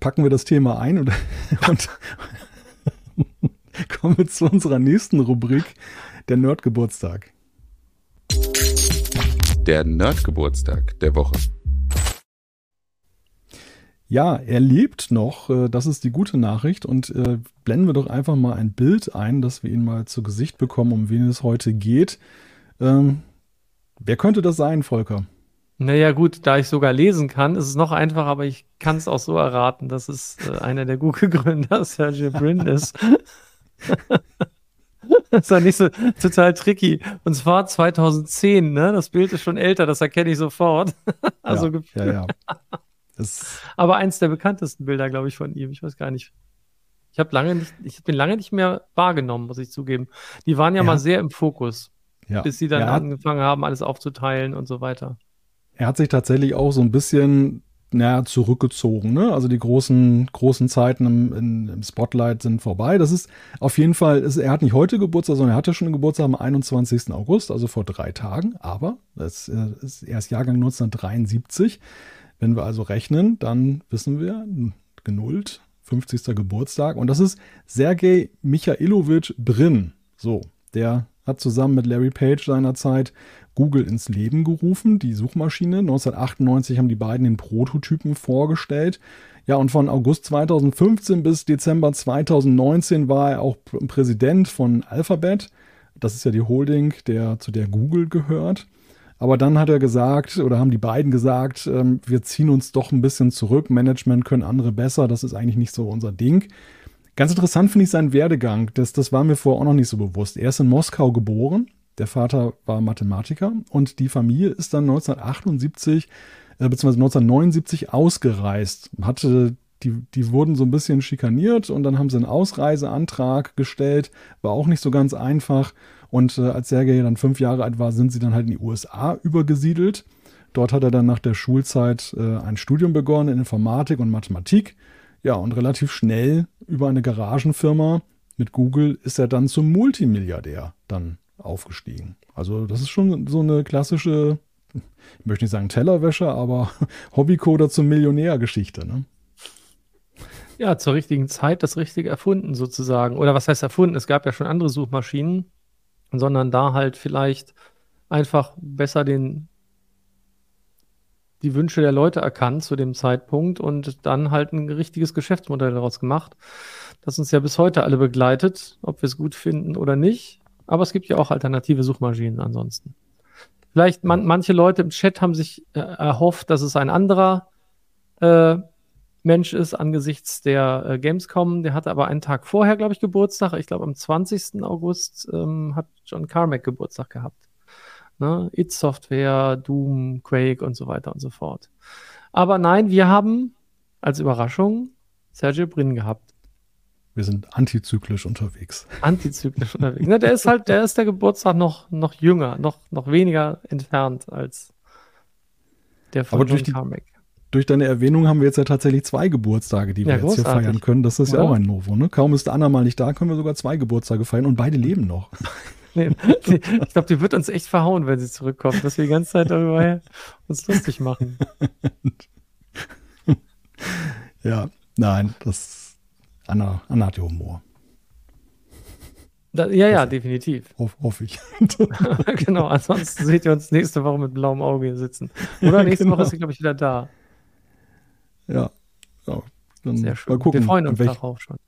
packen wir das Thema ein und, und kommen wir zu unserer nächsten Rubrik, der Nerdgeburtstag. Der Nerdgeburtstag der Woche. Ja, er lebt noch, äh, das ist die gute Nachricht. Und äh, blenden wir doch einfach mal ein Bild ein, dass wir ihn mal zu Gesicht bekommen, um wen es heute geht. Ähm, wer könnte das sein, Volker? Naja, gut, da ich sogar lesen kann, ist es noch einfacher, aber ich kann es auch so erraten, dass es äh, einer der Google-Gründer, Sergey Brin, ist. das ist ja nicht so total tricky. Und zwar 2010, ne? Das Bild ist schon älter, das erkenne ich sofort. also ja, ja, ja. aber eins der bekanntesten Bilder, glaube ich, von ihm. Ich weiß gar nicht. Ich habe lange nicht, ich bin lange nicht mehr wahrgenommen, muss ich zugeben. Die waren ja, ja. mal sehr im Fokus, bis sie dann angefangen haben, alles aufzuteilen und so weiter er hat sich tatsächlich auch so ein bisschen naja, zurückgezogen. Ne? Also die großen, großen Zeiten im, in, im, Spotlight sind vorbei. Das ist auf jeden Fall, ist, er hat nicht heute Geburtstag, sondern er hatte schon Geburtstag am 21. August, also vor drei Tagen. Aber das ist erst Jahrgang 1973. Wenn wir also rechnen, dann wissen wir, genullt, 50. Geburtstag. Und das ist Sergei Michailowitsch Brin. So, der hat zusammen mit Larry Page seinerzeit Google ins Leben gerufen, die Suchmaschine. 1998 haben die beiden den Prototypen vorgestellt. Ja, und von August 2015 bis Dezember 2019 war er auch Präsident von Alphabet. Das ist ja die Holding, der, zu der Google gehört. Aber dann hat er gesagt, oder haben die beiden gesagt, ähm, wir ziehen uns doch ein bisschen zurück. Management können andere besser. Das ist eigentlich nicht so unser Ding. Ganz interessant finde ich seinen Werdegang. Das, das war mir vorher auch noch nicht so bewusst. Er ist in Moskau geboren, der Vater war Mathematiker und die Familie ist dann 1978 äh, bzw. 1979 ausgereist. Hatte die, die wurden so ein bisschen schikaniert und dann haben sie einen Ausreiseantrag gestellt. War auch nicht so ganz einfach. Und äh, als Sergei dann fünf Jahre alt war, sind sie dann halt in die USA übergesiedelt. Dort hat er dann nach der Schulzeit äh, ein Studium begonnen in Informatik und Mathematik. Ja, und relativ schnell über eine Garagenfirma mit Google ist er dann zum Multimilliardär dann aufgestiegen. Also das ist schon so eine klassische, ich möchte nicht sagen Tellerwäsche, aber Hobbycoder zum Millionär-Geschichte. Ne? Ja, zur richtigen Zeit das Richtige erfunden sozusagen. Oder was heißt erfunden? Es gab ja schon andere Suchmaschinen. sondern da halt vielleicht einfach besser den, die Wünsche der Leute erkannt zu dem Zeitpunkt und dann halt ein richtiges Geschäftsmodell daraus gemacht, das uns ja bis heute alle begleitet, ob wir es gut finden oder nicht. Aber es gibt ja auch alternative Suchmaschinen ansonsten. Vielleicht man, manche Leute im Chat haben sich äh, erhofft, dass es ein anderer äh, Mensch ist angesichts der äh, Gamescom. Der hatte aber einen Tag vorher, glaube ich, Geburtstag. Ich glaube, am 20. August ähm, hat John Carmack Geburtstag gehabt. Ne? It Software, Doom, Quake und so weiter und so fort. Aber nein, wir haben als Überraschung Sergio Brin gehabt. Wir sind antizyklisch unterwegs. Antizyklisch unterwegs. Ne, der ist halt, der ist der Geburtstag noch, noch jünger, noch, noch weniger entfernt als der von Aber John Carmack durch deine Erwähnung haben wir jetzt ja tatsächlich zwei Geburtstage, die wir ja, jetzt hier feiern können. Das ist ja, ja auch ein Novo. Ne? Kaum ist Anna mal nicht da, können wir sogar zwei Geburtstage feiern und beide leben noch. Nee, ich glaube, die wird uns echt verhauen, wenn sie zurückkommt, dass wir die ganze Zeit darüber uns lustig machen. ja, nein, das Anna, Anna hat ja Humor. Da, ja, ja, definitiv. Hoff, hoffe ich. genau, ansonsten seht ihr uns nächste Woche mit blauem Auge hier sitzen. Oder nächste genau. Woche ist sie, glaube ich, wieder da. Ja. ja dann Sehr schön. Mal gucken, Wir freuen uns darauf schon.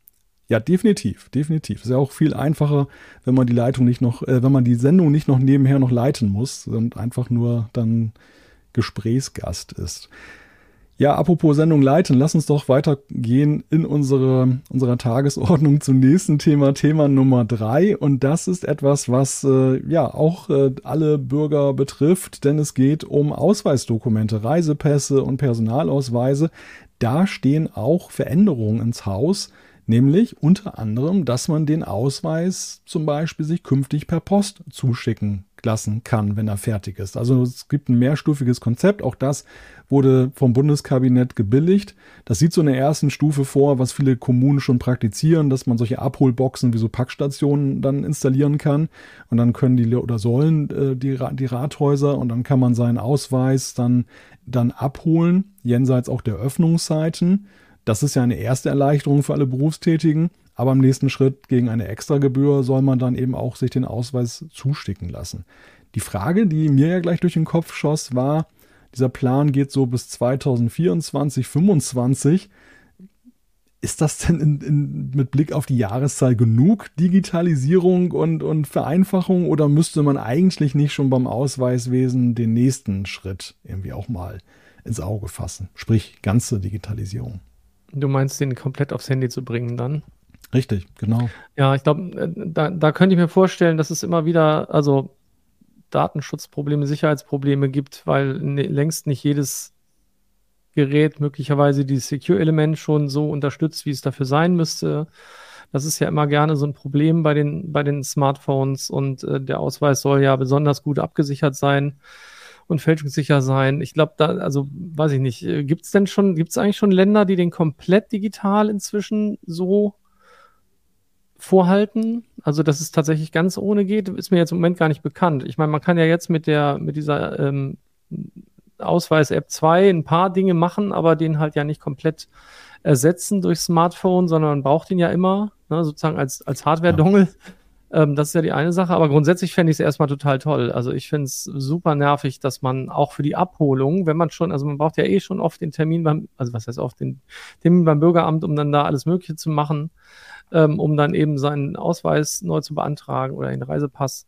Ja, definitiv, definitiv. Ist ja auch viel einfacher, wenn man die Leitung nicht noch, äh, wenn man die Sendung nicht noch nebenher noch leiten muss und einfach nur dann Gesprächsgast ist. Ja, apropos Sendung leiten, lass uns doch weitergehen in unsere, unserer Tagesordnung zum nächsten Thema, Thema Nummer drei. Und das ist etwas, was äh, ja auch äh, alle Bürger betrifft, denn es geht um Ausweisdokumente, Reisepässe und Personalausweise. Da stehen auch Veränderungen ins Haus, nämlich unter anderem, dass man den Ausweis zum Beispiel sich künftig per Post zuschicken lassen kann, wenn er fertig ist. Also es gibt ein mehrstufiges Konzept. Auch das wurde vom Bundeskabinett gebilligt. Das sieht so in der ersten Stufe vor, was viele Kommunen schon praktizieren, dass man solche Abholboxen wie so Packstationen dann installieren kann. Und dann können die oder sollen äh, die, die Rathäuser und dann kann man seinen Ausweis dann, dann abholen, jenseits auch der Öffnungszeiten. Das ist ja eine erste Erleichterung für alle Berufstätigen. Aber im nächsten Schritt gegen eine Extragebühr soll man dann eben auch sich den Ausweis zusticken lassen. Die Frage, die mir ja gleich durch den Kopf schoss, war, dieser Plan geht so bis 2024, 2025. Ist das denn in, in, mit Blick auf die Jahreszahl genug Digitalisierung und, und Vereinfachung oder müsste man eigentlich nicht schon beim Ausweiswesen den nächsten Schritt irgendwie auch mal ins Auge fassen? Sprich, ganze Digitalisierung. Du meinst, den komplett aufs Handy zu bringen dann? Richtig, genau. Ja, ich glaube, äh, da, da könnte ich mir vorstellen, dass es immer wieder, also Datenschutzprobleme, Sicherheitsprobleme gibt, weil ne, längst nicht jedes Gerät möglicherweise dieses Secure-Element schon so unterstützt, wie es dafür sein müsste. Das ist ja immer gerne so ein Problem bei den, bei den Smartphones und äh, der Ausweis soll ja besonders gut abgesichert sein und fälschungssicher sein. Ich glaube, da, also weiß ich nicht, äh, gibt es denn schon, gibt es eigentlich schon Länder, die den komplett digital inzwischen so vorhalten. Also, dass es tatsächlich ganz ohne geht, ist mir jetzt im Moment gar nicht bekannt. Ich meine, man kann ja jetzt mit der, mit dieser ähm, Ausweis-App 2 ein paar Dinge machen, aber den halt ja nicht komplett ersetzen durch Smartphone, sondern man braucht ihn ja immer, ne, sozusagen als, als Hardware-Dongle. Ja. Ähm, das ist ja die eine Sache, aber grundsätzlich fände ich es erstmal total toll. Also ich finde es super nervig, dass man auch für die Abholung, wenn man schon, also man braucht ja eh schon oft den Termin beim, also was heißt oft den Termin beim Bürgeramt, um dann da alles Mögliche zu machen ähm, um dann eben seinen Ausweis neu zu beantragen oder den Reisepass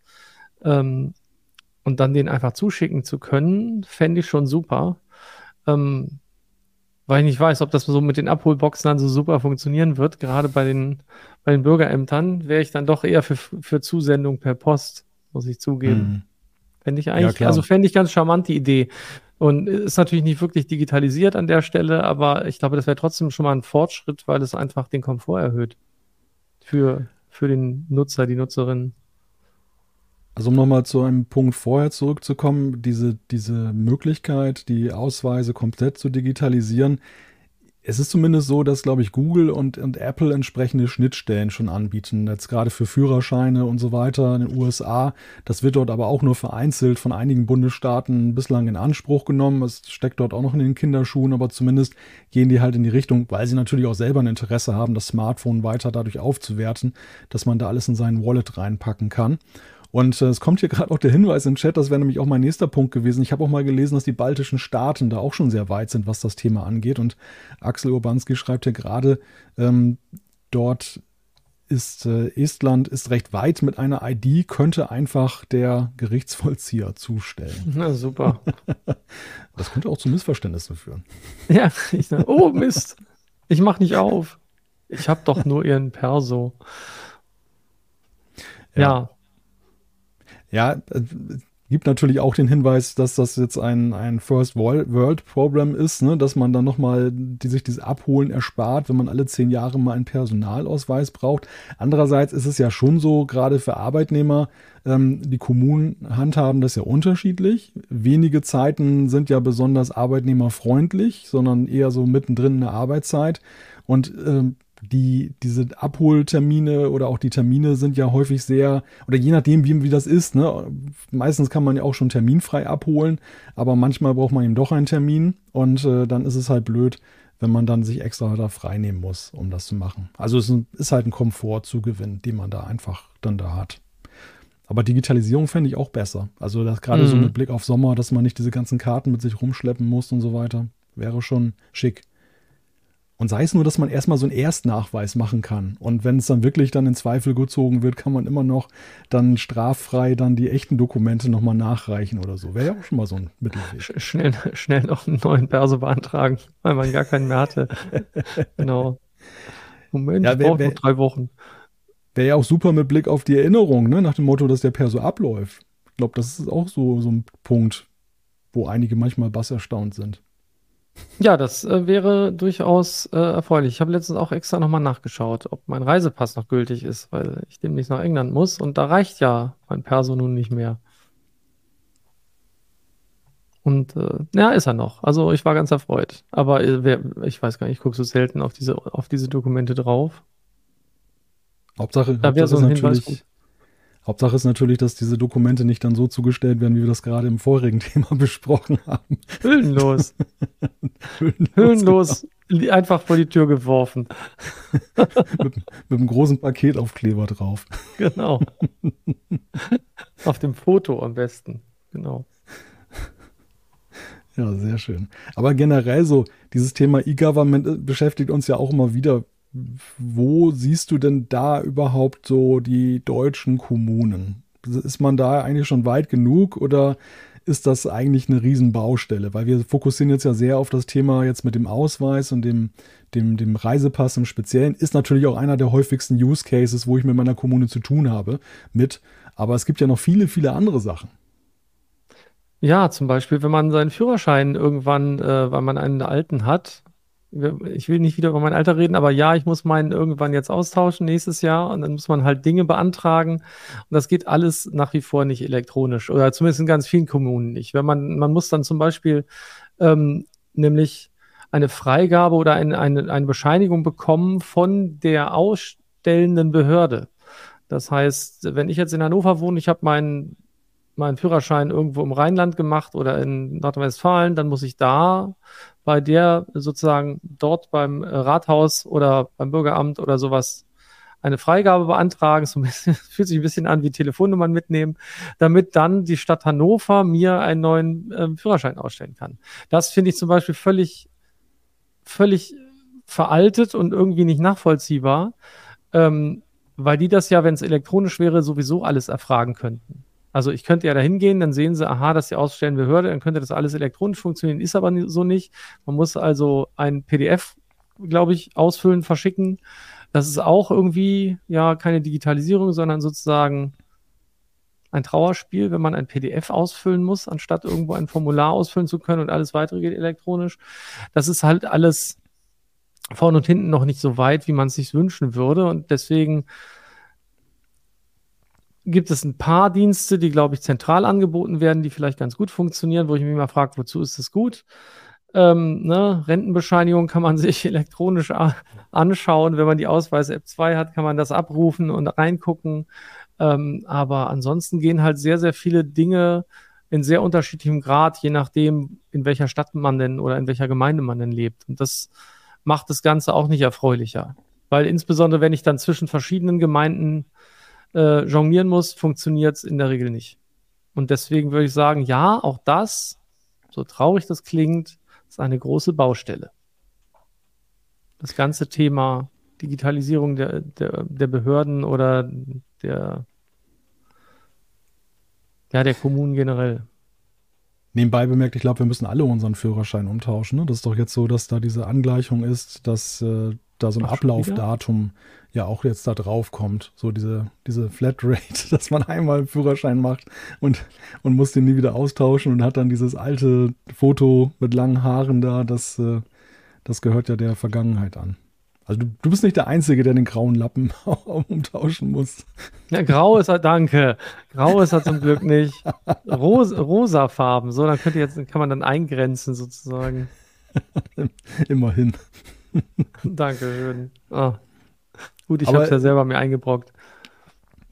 ähm, und dann den einfach zuschicken zu können, fände ich schon super. Ähm, weil ich nicht weiß, ob das so mit den Abholboxen dann so super funktionieren wird. Gerade bei den, bei den Bürgerämtern wäre ich dann doch eher für, für Zusendung per Post, muss ich zugeben. Mhm. Fände ich eigentlich, ja, also fände ich ganz charmant die Idee. Und ist natürlich nicht wirklich digitalisiert an der Stelle, aber ich glaube, das wäre trotzdem schon mal ein Fortschritt, weil es einfach den Komfort erhöht für, für den Nutzer, die Nutzerin. Also um nochmal zu einem Punkt vorher zurückzukommen, diese, diese Möglichkeit, die Ausweise komplett zu digitalisieren, es ist zumindest so, dass, glaube ich, Google und, und Apple entsprechende Schnittstellen schon anbieten. Jetzt gerade für Führerscheine und so weiter in den USA. Das wird dort aber auch nur vereinzelt von einigen Bundesstaaten bislang in Anspruch genommen. Es steckt dort auch noch in den Kinderschuhen, aber zumindest gehen die halt in die Richtung, weil sie natürlich auch selber ein Interesse haben, das Smartphone weiter dadurch aufzuwerten, dass man da alles in seinen Wallet reinpacken kann. Und äh, es kommt hier gerade auch der Hinweis im Chat, das wäre nämlich auch mein nächster Punkt gewesen. Ich habe auch mal gelesen, dass die baltischen Staaten da auch schon sehr weit sind, was das Thema angeht. Und Axel Urbanski schreibt hier gerade, ähm, dort ist äh, Estland ist recht weit mit einer ID, könnte einfach der Gerichtsvollzieher zustellen. Na super. das könnte auch zu Missverständnissen führen. Ja, ich oh Mist, ich mach nicht auf. Ich habe doch nur ihren Perso. Ja. Ja, ja äh, gibt natürlich auch den Hinweis, dass das jetzt ein, ein First World Problem ist, ne? dass man dann nochmal die, sich dieses Abholen erspart, wenn man alle zehn Jahre mal einen Personalausweis braucht. Andererseits ist es ja schon so, gerade für Arbeitnehmer, ähm, die Kommunen handhaben das ja unterschiedlich. Wenige Zeiten sind ja besonders arbeitnehmerfreundlich, sondern eher so mittendrin in der Arbeitszeit. Und ähm, die, diese Abholtermine oder auch die Termine sind ja häufig sehr, oder je nachdem, wie, wie das ist, ne? meistens kann man ja auch schon terminfrei abholen, aber manchmal braucht man eben doch einen Termin und äh, dann ist es halt blöd, wenn man dann sich extra da frei nehmen muss, um das zu machen. Also es ist halt ein Komfortzugewinn, den man da einfach dann da hat. Aber Digitalisierung fände ich auch besser. Also gerade mhm. so mit Blick auf Sommer, dass man nicht diese ganzen Karten mit sich rumschleppen muss und so weiter, wäre schon schick. Und sei es nur, dass man erstmal so einen Erstnachweis machen kann. Und wenn es dann wirklich dann in Zweifel gezogen wird, kann man immer noch dann straffrei dann die echten Dokumente nochmal nachreichen oder so. Wäre ja auch schon mal so ein Mittelweg. Schnell, schnell noch einen neuen Perso beantragen, weil man gar keinen mehr hatte. genau. Moment, ja, wär, wär, drei Wochen. Wäre ja auch super mit Blick auf die Erinnerung, ne? nach dem Motto, dass der Perso abläuft. Ich glaube, das ist auch so, so ein Punkt, wo einige manchmal bass erstaunt sind. Ja, das äh, wäre durchaus äh, erfreulich. Ich habe letztens auch extra nochmal nachgeschaut, ob mein Reisepass noch gültig ist, weil ich demnächst nach England muss und da reicht ja mein Perso nun nicht mehr. Und äh, ja, ist er noch. Also ich war ganz erfreut. Aber äh, wer, ich weiß gar nicht, ich gucke so selten auf diese, auf diese Dokumente drauf. Hauptsache, da wäre so ein Hinweis. Hauptsache ist natürlich, dass diese Dokumente nicht dann so zugestellt werden, wie wir das gerade im vorigen Thema besprochen haben. Hüllenlos. Hüllenlos. Hüllenlos genau. einfach vor die Tür geworfen. mit, mit einem großen Paketaufkleber drauf. Genau. Auf dem Foto am besten. Genau. Ja, sehr schön. Aber generell so, dieses Thema E-Government äh, beschäftigt uns ja auch immer wieder wo siehst du denn da überhaupt so die deutschen Kommunen? Ist man da eigentlich schon weit genug oder ist das eigentlich eine Riesenbaustelle? Weil wir fokussieren jetzt ja sehr auf das Thema jetzt mit dem Ausweis und dem, dem, dem Reisepass im Speziellen. Ist natürlich auch einer der häufigsten Use Cases, wo ich mit meiner Kommune zu tun habe mit. Aber es gibt ja noch viele, viele andere Sachen. Ja, zum Beispiel, wenn man seinen Führerschein irgendwann, äh, weil man einen alten hat, ich will nicht wieder über mein Alter reden, aber ja, ich muss meinen irgendwann jetzt austauschen nächstes Jahr und dann muss man halt Dinge beantragen und das geht alles nach wie vor nicht elektronisch oder zumindest in ganz vielen Kommunen nicht. Wenn man, man muss dann zum Beispiel ähm, nämlich eine Freigabe oder eine, eine, eine Bescheinigung bekommen von der ausstellenden Behörde. Das heißt, wenn ich jetzt in Hannover wohne, ich habe meinen meinen Führerschein irgendwo im Rheinland gemacht oder in Nordrhein-Westfalen, dann muss ich da bei der sozusagen dort beim Rathaus oder beim Bürgeramt oder sowas eine Freigabe beantragen. So bisschen, fühlt sich ein bisschen an wie Telefonnummern mitnehmen, damit dann die Stadt Hannover mir einen neuen äh, Führerschein ausstellen kann. Das finde ich zum Beispiel völlig, völlig veraltet und irgendwie nicht nachvollziehbar, ähm, weil die das ja, wenn es elektronisch wäre, sowieso alles erfragen könnten. Also ich könnte ja da hingehen, dann sehen sie, aha, das ist die ausstellende Behörde, dann könnte das alles elektronisch funktionieren, ist aber so nicht. Man muss also ein PDF, glaube ich, ausfüllen, verschicken. Das ist auch irgendwie ja keine Digitalisierung, sondern sozusagen ein Trauerspiel, wenn man ein PDF ausfüllen muss, anstatt irgendwo ein Formular ausfüllen zu können und alles weitere geht elektronisch. Das ist halt alles vorne und hinten noch nicht so weit, wie man es sich wünschen würde. Und deswegen gibt es ein paar Dienste, die, glaube ich, zentral angeboten werden, die vielleicht ganz gut funktionieren, wo ich mich mal frage, wozu ist das gut? Ähm, ne? Rentenbescheinigung kann man sich elektronisch anschauen. Wenn man die Ausweis-App 2 hat, kann man das abrufen und reingucken. Ähm, aber ansonsten gehen halt sehr, sehr viele Dinge in sehr unterschiedlichem Grad, je nachdem, in welcher Stadt man denn oder in welcher Gemeinde man denn lebt. Und das macht das Ganze auch nicht erfreulicher. Weil insbesondere, wenn ich dann zwischen verschiedenen Gemeinden äh, jonglieren muss, funktioniert es in der Regel nicht. Und deswegen würde ich sagen, ja, auch das, so traurig das klingt, ist eine große Baustelle. Das ganze Thema Digitalisierung der, der, der Behörden oder der, ja, der Kommunen generell. Nebenbei bemerkt, ich glaube, wir müssen alle unseren Führerschein umtauschen. Ne? Das ist doch jetzt so, dass da diese Angleichung ist, dass äh, da so ein Ach, Ablaufdatum ja auch jetzt da drauf kommt. So diese, diese Flatrate, dass man einmal einen Führerschein macht und, und muss den nie wieder austauschen und hat dann dieses alte Foto mit langen Haaren da. Das, äh, das gehört ja der Vergangenheit an. Also du, du bist nicht der Einzige, der den grauen Lappen umtauschen muss. Ja, grau ist er, danke. Grau ist er zum Glück nicht. Ros, rosa Farben, so, dann könnte jetzt, kann man dann eingrenzen sozusagen. Immerhin. Dankeschön. Oh. Gut, ich habe es ja selber mir eingebrockt.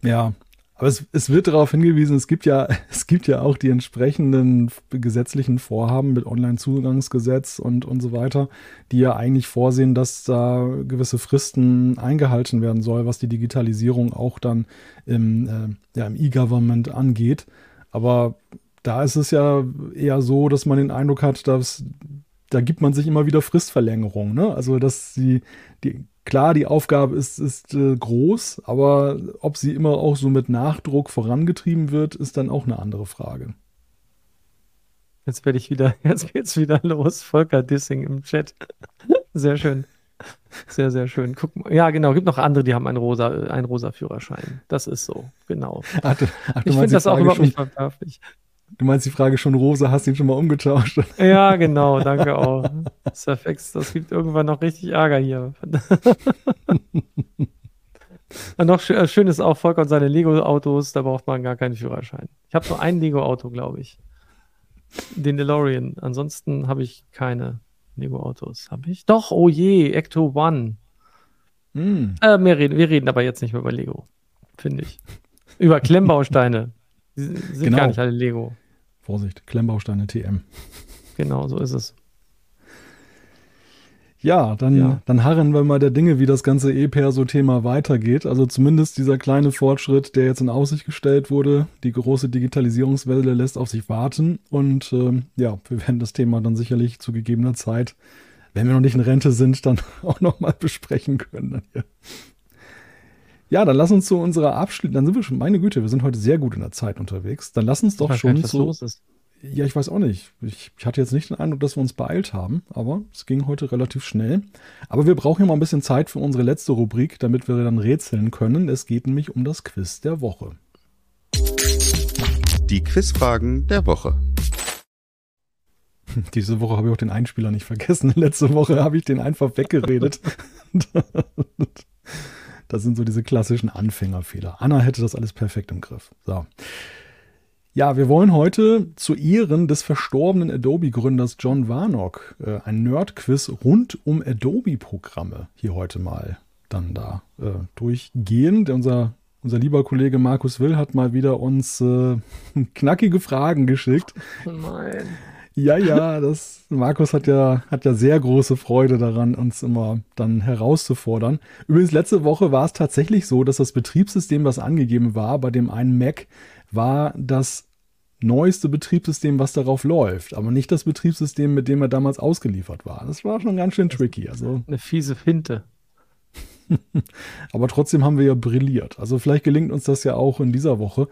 Ja, aber es, es wird darauf hingewiesen, es gibt ja, es gibt ja auch die entsprechenden gesetzlichen Vorhaben mit Online-Zugangsgesetz und, und so weiter, die ja eigentlich vorsehen, dass da gewisse Fristen eingehalten werden soll, was die Digitalisierung auch dann im, äh, ja, im E-Government angeht. Aber da ist es ja eher so, dass man den Eindruck hat, dass da gibt man sich immer wieder Fristverlängerung. Ne? Also, dass die, die Klar, die Aufgabe ist, ist äh, groß, aber ob sie immer auch so mit Nachdruck vorangetrieben wird, ist dann auch eine andere Frage. Jetzt werde ich wieder, jetzt geht's wieder los. Volker Dissing im Chat. Sehr schön. Sehr, sehr schön. Guck mal. Ja, genau. Gibt noch andere, die haben einen rosa, einen rosa Führerschein. Das ist so. Genau. Ach, ach, ich finde das auch überhaupt nicht verwerflich. Du meinst die Frage schon rosa, hast du ihn schon mal umgetauscht? Ja, genau, danke auch. Surfex, das gibt irgendwann noch richtig Ärger hier. Und noch äh, schön ist auch Volker und seine Lego-Autos, da braucht man gar keinen Führerschein. Ich habe nur ein Lego-Auto, glaube ich. Den DeLorean. Ansonsten habe ich keine Lego-Autos. Habe ich? Doch, oh je, Ecto One. Mm. Äh, wir, reden, wir reden aber jetzt nicht mehr über Lego, finde ich. Über Klemmbausteine. Die sind genau. gar nicht alle Lego. Vorsicht, Klemmbausteine TM. Genau, so ist es. Ja, dann, ja. dann harren wir mal der Dinge, wie das ganze E-Perso-Thema weitergeht. Also zumindest dieser kleine Fortschritt, der jetzt in Aussicht gestellt wurde, die große Digitalisierungswelle lässt auf sich warten. Und äh, ja, wir werden das Thema dann sicherlich zu gegebener Zeit, wenn wir noch nicht in Rente sind, dann auch nochmal besprechen können. Ja, dann lass uns zu unserer Abschluss. Dann sind wir schon, meine Güte, wir sind heute sehr gut in der Zeit unterwegs. Dann lass uns doch ich schon nicht, so. Los ist. Ja, ich weiß auch nicht. Ich, ich, hatte jetzt nicht den Eindruck, dass wir uns beeilt haben, aber es ging heute relativ schnell. Aber wir brauchen ja mal ein bisschen Zeit für unsere letzte Rubrik, damit wir dann rätseln können. Es geht nämlich um das Quiz der Woche. Die Quizfragen der Woche. Diese Woche habe ich auch den Einspieler nicht vergessen. Letzte Woche habe ich den einfach weggeredet. Das sind so diese klassischen Anfängerfehler. Anna hätte das alles perfekt im Griff. So. Ja, wir wollen heute zu Ehren des verstorbenen Adobe-Gründers John Warnock äh, ein Nerd-Quiz rund um Adobe-Programme hier heute mal dann da äh, durchgehen. Unser, unser lieber Kollege Markus Will hat mal wieder uns äh, knackige Fragen geschickt. Oh nein. Ja, ja, das, Markus hat ja, hat ja sehr große Freude daran, uns immer dann herauszufordern. Übrigens, letzte Woche war es tatsächlich so, dass das Betriebssystem, was angegeben war, bei dem einen Mac, war das neueste Betriebssystem, was darauf läuft, aber nicht das Betriebssystem, mit dem er damals ausgeliefert war. Das war schon ganz schön tricky. Also. Eine fiese Finte. aber trotzdem haben wir ja brilliert. Also vielleicht gelingt uns das ja auch in dieser Woche.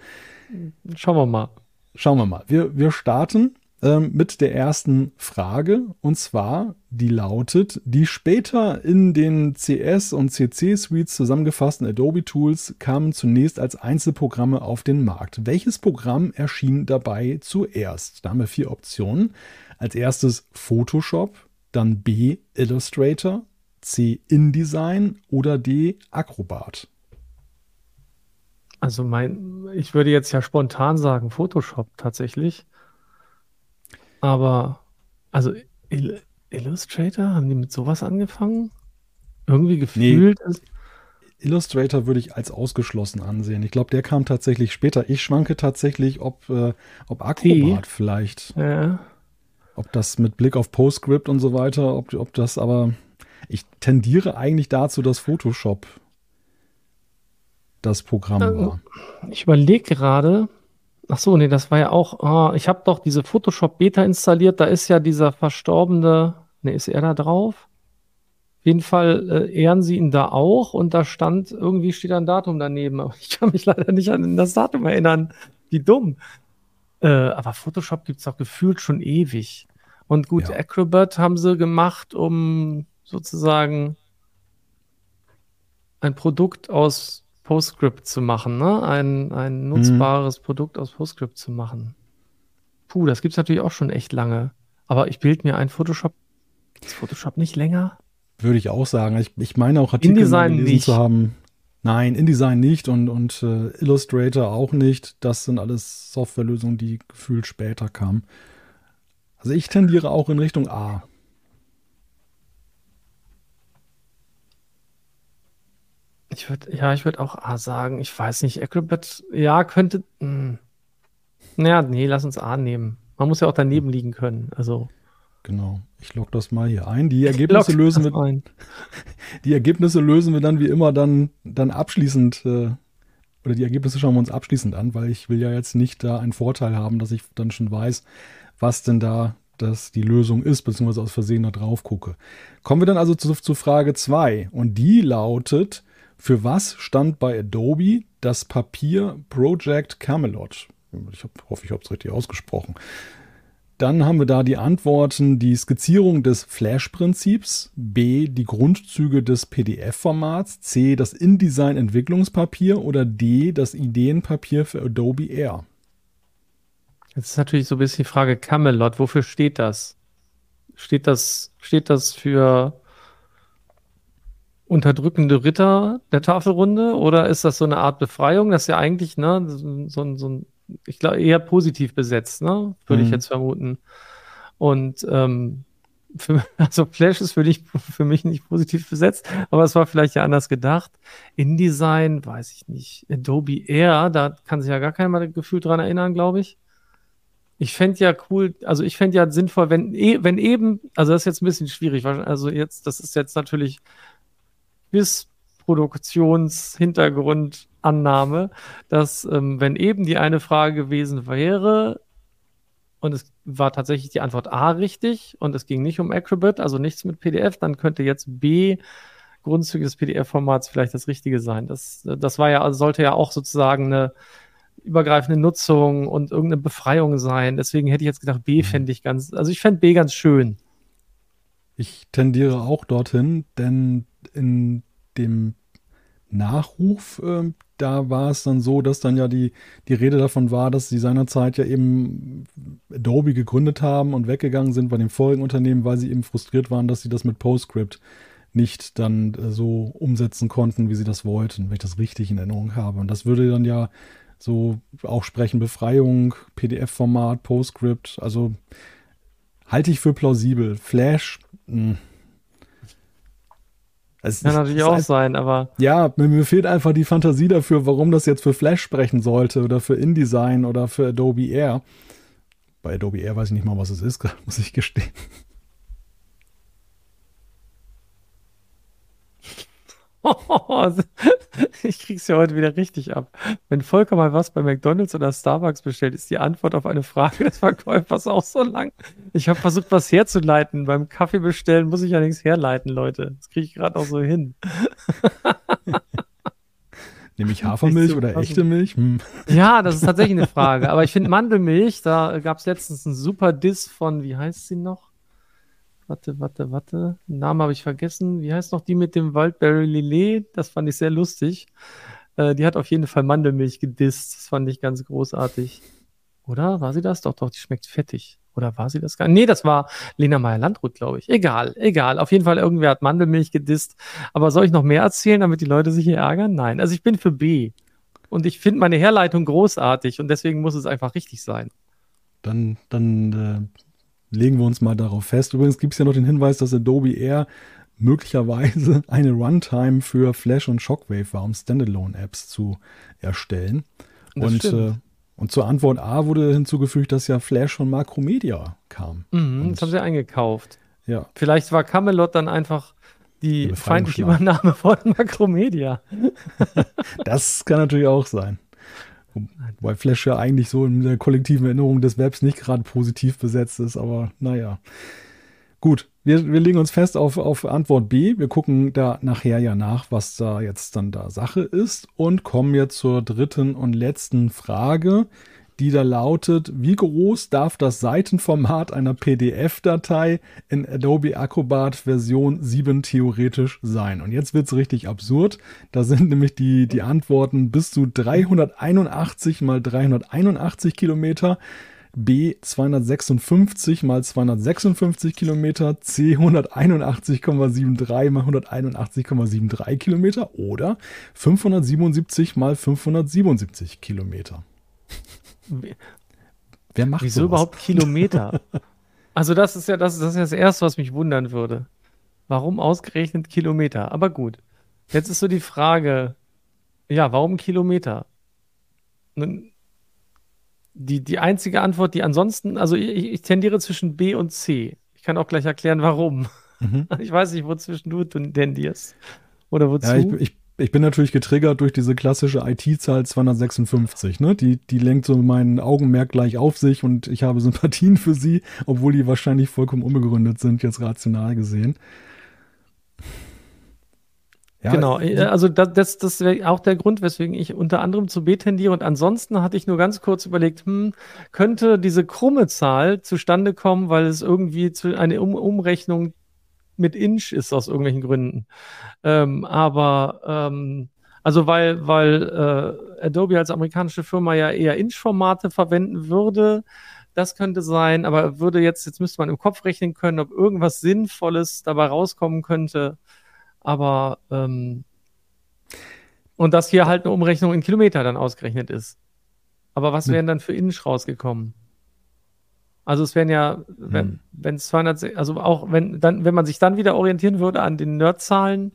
Schauen wir mal. Schauen wir mal. Wir, wir starten ähm, mit der ersten Frage. Und zwar, die lautet, die später in den CS- und CC-Suites zusammengefassten Adobe-Tools kamen zunächst als Einzelprogramme auf den Markt. Welches Programm erschien dabei zuerst? Da haben wir vier Optionen. Als erstes Photoshop, dann B Illustrator, C InDesign oder D Acrobat. Also mein, ich würde jetzt ja spontan sagen Photoshop tatsächlich. Aber, also Il Illustrator, haben die mit sowas angefangen? Irgendwie gefühlt nee. ist. Illustrator würde ich als ausgeschlossen ansehen. Ich glaube, der kam tatsächlich später. Ich schwanke tatsächlich, ob, äh, ob Acrobat vielleicht. Ja. Ob das mit Blick auf PostScript und so weiter, ob, ob das aber. Ich tendiere eigentlich dazu, dass Photoshop das Programm äh, war. Ich überlege gerade. Ach so, nee, das war ja auch. Oh, ich habe doch diese Photoshop Beta installiert. Da ist ja dieser verstorbene. Ne, ist er da drauf? Auf jeden Fall äh, ehren sie ihn da auch und da stand, irgendwie steht ein Datum daneben. Aber ich kann mich leider nicht an das Datum erinnern. Wie dumm. Äh, aber Photoshop gibt es doch gefühlt schon ewig. Und gut, ja. Acrobat haben sie gemacht, um sozusagen ein Produkt aus PostScript zu machen, ne? Ein, ein nutzbares mhm. Produkt aus PostScript zu machen. Puh, das gibt es natürlich auch schon echt lange. Aber ich bilde mir ein Photoshop. Ist Photoshop nicht länger? Würde ich auch sagen. Ich, ich meine auch Artikel gelesen nicht. zu haben. Nein, InDesign nicht und, und äh, Illustrator auch nicht. Das sind alles Softwarelösungen, die gefühlt später kamen. Also ich tendiere auch in Richtung A. Ich würde, ja, ich würde auch A sagen. Ich weiß nicht, Acrobat, ja, könnte. Mh. Hm. Naja, nee, lass uns A nehmen. Man muss ja auch daneben liegen können. Also. Genau. Ich log das mal hier ein. Die Ergebnisse lösen wir. Ein. Die Ergebnisse lösen wir dann wie immer dann, dann abschließend äh, oder die Ergebnisse schauen wir uns abschließend an, weil ich will ja jetzt nicht da einen Vorteil haben, dass ich dann schon weiß, was denn da das die Lösung ist, beziehungsweise aus Versehen da drauf gucke. Kommen wir dann also zu, zu Frage 2 und die lautet, für was stand bei Adobe das Papier Project Camelot? Ich hoffe, ich habe es richtig ausgesprochen. Dann haben wir da die Antworten, die Skizzierung des Flash-Prinzips, B, die Grundzüge des PDF-Formats, C, das InDesign-Entwicklungspapier oder D, das Ideenpapier für Adobe Air. Jetzt ist natürlich so ein bisschen die Frage Camelot, wofür steht das? Steht das, steht das für unterdrückende Ritter der Tafelrunde oder ist das so eine Art Befreiung? Das ist ja eigentlich ne, so, so ein ich glaube, eher positiv besetzt, ne? Würde mhm. ich jetzt vermuten. Und ähm, für, also Flash ist für, dich, für mich nicht positiv besetzt, aber es war vielleicht ja anders gedacht. InDesign, weiß ich nicht. Adobe Air, da kann sich ja gar keiner mal gefühlt dran erinnern, glaube ich. Ich fände ja cool, also ich fände ja sinnvoll, wenn, e, wenn eben, also das ist jetzt ein bisschen schwierig, also jetzt, das ist jetzt natürlich bis Produktionshintergrundannahme, dass ähm, wenn eben die eine Frage gewesen wäre und es war tatsächlich die Antwort A richtig und es ging nicht um Acrobat, also nichts mit PDF, dann könnte jetzt B Grundzüge des PDF-Formats vielleicht das Richtige sein. Das, das war ja, also sollte ja auch sozusagen eine übergreifende Nutzung und irgendeine Befreiung sein. Deswegen hätte ich jetzt gedacht, B mhm. fände ich ganz, also ich fände B ganz schön. Ich tendiere auch dorthin, denn in dem Nachruf, äh, da war es dann so, dass dann ja die, die Rede davon war, dass sie seinerzeit ja eben Adobe gegründet haben und weggegangen sind bei dem Folgenunternehmen, weil sie eben frustriert waren, dass sie das mit PostScript nicht dann äh, so umsetzen konnten, wie sie das wollten, wenn ich das richtig in Erinnerung habe. Und das würde dann ja so auch sprechen, Befreiung, PDF-Format, PostScript, also halte ich für plausibel. Flash, mh es Kann natürlich auch sein, aber. Ja, mir, mir, fehlt einfach die Fantasie dafür, warum das jetzt für Flash sprechen sollte oder für InDesign oder für Adobe Air. Bei Adobe Air weiß ich nicht mal, was es ist, muss ich gestehen. ich krieg's ja heute wieder richtig ab. Wenn Volker mal was bei McDonalds oder Starbucks bestellt, ist die Antwort auf eine Frage des Verkäufers auch so lang. Ich habe versucht, was herzuleiten. Beim Kaffee bestellen muss ich ja nichts herleiten, Leute. Das kriege ich gerade auch so hin. Nehme ich Hafermilch oder echte Milch? Hm. Ja, das ist tatsächlich eine Frage. Aber ich finde Mandelmilch, da gab es letztens einen super Diss von, wie heißt sie noch? Warte, warte, warte. Namen habe ich vergessen. Wie heißt noch die mit dem Waldberry Lillet? Das fand ich sehr lustig. Äh, die hat auf jeden Fall Mandelmilch gedisst. Das fand ich ganz großartig. Oder? War sie das? Doch, doch, die schmeckt fettig. Oder war sie das gar nicht? Nee, das war Lena Meyer-Landrut, glaube ich. Egal, egal. Auf jeden Fall, irgendwer hat Mandelmilch gedisst. Aber soll ich noch mehr erzählen, damit die Leute sich hier ärgern? Nein. Also ich bin für B. Und ich finde meine Herleitung großartig und deswegen muss es einfach richtig sein. Dann, dann äh, legen wir uns mal darauf fest. Übrigens gibt es ja noch den Hinweis, dass Adobe Air möglicherweise eine Runtime für Flash und Shockwave war, um Standalone-Apps zu erstellen. und, äh, und zur Antwort A wurde hinzugefügt, dass ja Flash von Macromedia kam. Mhm, das haben sie eingekauft. Ja. Vielleicht war Camelot dann einfach Die feindliche Übernahme von Makromedia. das kann natürlich auch sein. Wobei Flash ja eigentlich so in der kollektiven Erinnerung des Webs nicht gerade positiv besetzt ist, aber naja. Gut, wir, wir legen uns fest auf, auf Antwort B. Wir gucken da nachher ja nach, was da jetzt dann da Sache ist und kommen jetzt zur dritten und letzten Frage die da lautet, wie groß darf das Seitenformat einer PDF-Datei in Adobe Acrobat Version 7 theoretisch sein? Und jetzt wird es richtig absurd. Da sind nämlich die, die Antworten bis zu 381 mal 381 Kilometer. B 256 mal 256 Kilometer, C 181,73 mal 181,73 Kilometer oder 577 mal 577 Kilometer. Wer macht Wieso sowas? überhaupt Kilometer? also das ist ja das, das ist das Erste, was mich wundern würde. Warum ausgerechnet Kilometer? Aber gut. Jetzt ist so die Frage, ja, warum Kilometer? Die, die einzige Antwort, die ansonsten, also ich, ich tendiere zwischen B und C. Ich kann auch gleich erklären, warum. Mhm. Ich weiß nicht, wozwischen du tendierst. Oder wozu? Ja, ich, ich ich bin natürlich getriggert durch diese klassische IT-Zahl 256. Ne? Die, die lenkt so mein Augenmerk gleich auf sich und ich habe Sympathien für sie, obwohl die wahrscheinlich vollkommen unbegründet sind, jetzt rational gesehen. Ja, genau, äh, also das, das, das wäre auch der Grund, weswegen ich unter anderem zu B tendiere. Und ansonsten hatte ich nur ganz kurz überlegt, hm, könnte diese krumme Zahl zustande kommen, weil es irgendwie zu, eine um Umrechnung mit Inch ist aus irgendwelchen Gründen. Ähm, aber ähm, also weil, weil äh, Adobe als amerikanische Firma ja eher Inch-Formate verwenden würde, das könnte sein, aber würde jetzt, jetzt müsste man im Kopf rechnen können, ob irgendwas Sinnvolles dabei rauskommen könnte. Aber ähm, und dass hier halt eine Umrechnung in Kilometer dann ausgerechnet ist. Aber was wären dann für Inch rausgekommen? Also es wären ja, wenn hm. es 200, also auch wenn dann, wenn man sich dann wieder orientieren würde an den Nerd-Zahlen,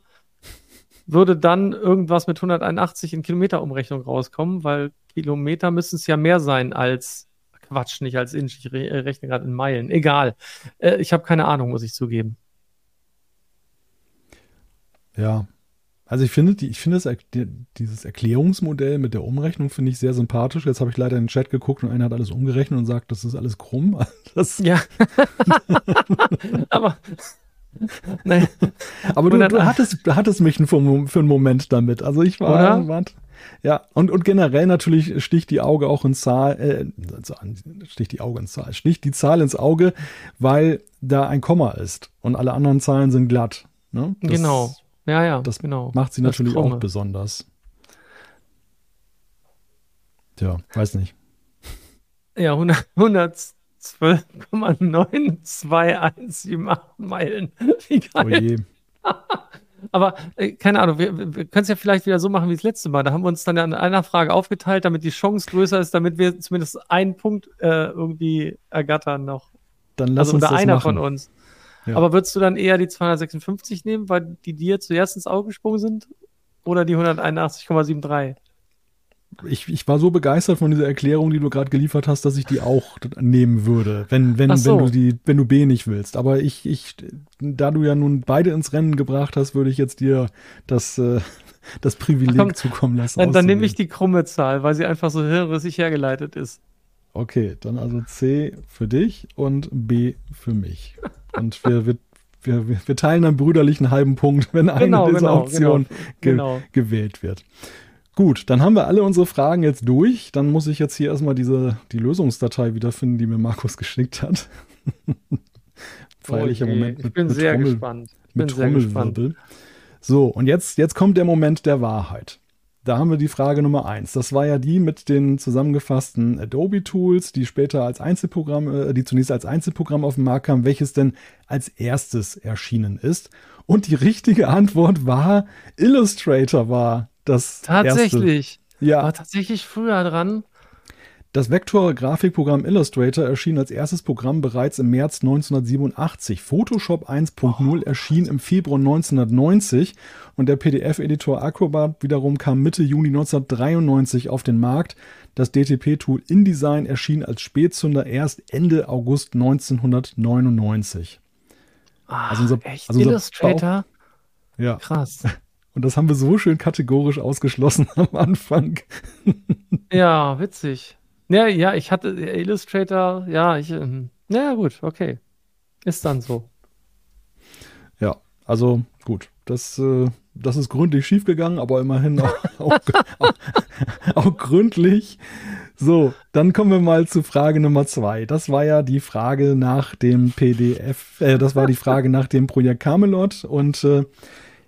würde dann irgendwas mit 181 in Kilometerumrechnung rauskommen, weil Kilometer müssen es ja mehr sein als Quatsch, nicht als Inch. Ich re rechne gerade in Meilen. Egal. Äh, ich habe keine Ahnung, muss ich zugeben. Ja, also ich finde, die, ich finde das, dieses Erklärungsmodell mit der Umrechnung finde ich sehr sympathisch. Jetzt habe ich leider in den Chat geguckt und einer hat alles umgerechnet und sagt, das ist alles krumm. Das ja. Aber Nein. Aber du, du, hattest, du hattest mich für, für einen Moment damit. Also ich war, war ja, und, und generell natürlich sticht die Auge auch ins Zahl, äh, sticht die Auge ins Zahl, sticht die Zahl ins Auge, weil da ein Komma ist und alle anderen Zahlen sind glatt. Ne? genau. Ja, ja, das genau. macht sie das natürlich auch besonders. Tja, weiß nicht. Ja, 112,92178 Meilen. Wie geil. Oh. Aber äh, keine Ahnung, wir, wir können es ja vielleicht wieder so machen wie das letzte Mal. Da haben wir uns dann an einer Frage aufgeteilt, damit die Chance größer ist, damit wir zumindest einen Punkt äh, irgendwie ergattern noch. Dann lass also uns das einer machen. von uns. Aber würdest du dann eher die 256 nehmen, weil die dir zuerst ins Auge gesprungen sind? Oder die 181,73? Ich, ich war so begeistert von dieser Erklärung, die du gerade geliefert hast, dass ich die auch nehmen würde, wenn, wenn, so. wenn du die, wenn du B nicht willst. Aber ich, ich, da du ja nun beide ins Rennen gebracht hast, würde ich jetzt dir das, äh, das Privileg Komm, zukommen lassen. Dann, dann nehme ich die krumme Zahl, weil sie einfach so hirnrissig hergeleitet ist. Okay, dann also C für dich und B für mich. Und wir, wir, wir, wir teilen einen brüderlichen halben Punkt, wenn eine genau, dieser genau, Optionen genau, ge genau. gewählt wird. Gut, dann haben wir alle unsere Fragen jetzt durch. Dann muss ich jetzt hier erstmal diese, die Lösungsdatei wiederfinden, die mir Markus geschickt hat. Feierlicher okay. Moment. Mit, ich bin sehr Trommel, gespannt. Ich mit Trommelwirbel. So, und jetzt, jetzt kommt der Moment der Wahrheit. Da haben wir die Frage Nummer eins. Das war ja die mit den zusammengefassten Adobe Tools, die später als Einzelprogramm, äh, die zunächst als Einzelprogramm auf den Markt kamen, welches denn als erstes erschienen ist. Und die richtige Antwort war Illustrator war das Tatsächlich. Erste. Ja. War tatsächlich früher dran. Das Vektor-Grafikprogramm Illustrator erschien als erstes Programm bereits im März 1987. Photoshop 1.0 erschien im Februar 1990 und der PDF-Editor Acrobat wiederum kam Mitte Juni 1993 auf den Markt. Das DTP-Tool InDesign erschien als Spätzünder erst Ende August 1999. Ah, also unser, echt? Also unser Illustrator? Ja. Krass. Und das haben wir so schön kategorisch ausgeschlossen am Anfang. ja, witzig. Ja, ja, ich hatte Illustrator, ja, ich, ähm, ja, gut, okay. Ist dann so. Ja, also gut, das, äh, das ist gründlich schiefgegangen, aber immerhin auch, auch, auch, auch, gründlich. So, dann kommen wir mal zu Frage Nummer zwei. Das war ja die Frage nach dem PDF, äh, das war die Frage nach dem Projekt Camelot und äh,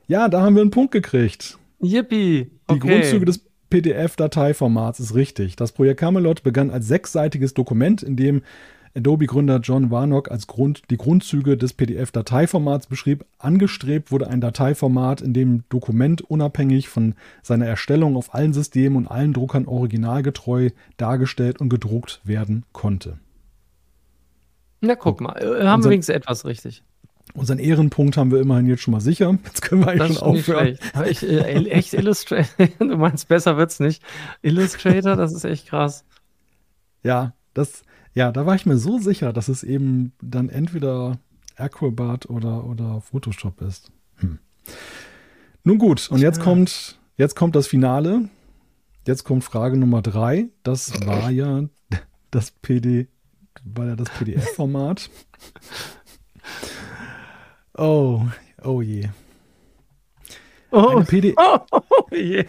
ja, da haben wir einen Punkt gekriegt. Yippie! Okay. Die Grundzüge des PDF-Dateiformats ist richtig. Das Projekt Camelot begann als sechsseitiges Dokument, in dem Adobe-Gründer John Warnock als Grund die Grundzüge des PDF-Dateiformats beschrieb. Angestrebt wurde ein Dateiformat, in dem Dokument unabhängig von seiner Erstellung auf allen Systemen und allen Druckern originalgetreu dargestellt und gedruckt werden konnte. Na, guck mal, äh, haben wir wenigstens etwas richtig. Unseren Ehrenpunkt haben wir immerhin jetzt schon mal sicher. Jetzt können wir eigentlich das schon aufhören. Ich, äh, echt Illustrator, du meinst, besser wird's nicht. Illustrator, das ist echt krass. Ja, das, ja, da war ich mir so sicher, dass es eben dann entweder Acrobat oder, oder Photoshop ist. Hm. Nun gut, und jetzt kommt, jetzt kommt das Finale. Jetzt kommt Frage Nummer drei. Das war ja das PD, war ja das PDF-Format. Oh, oh je. Oh, oh, oh je.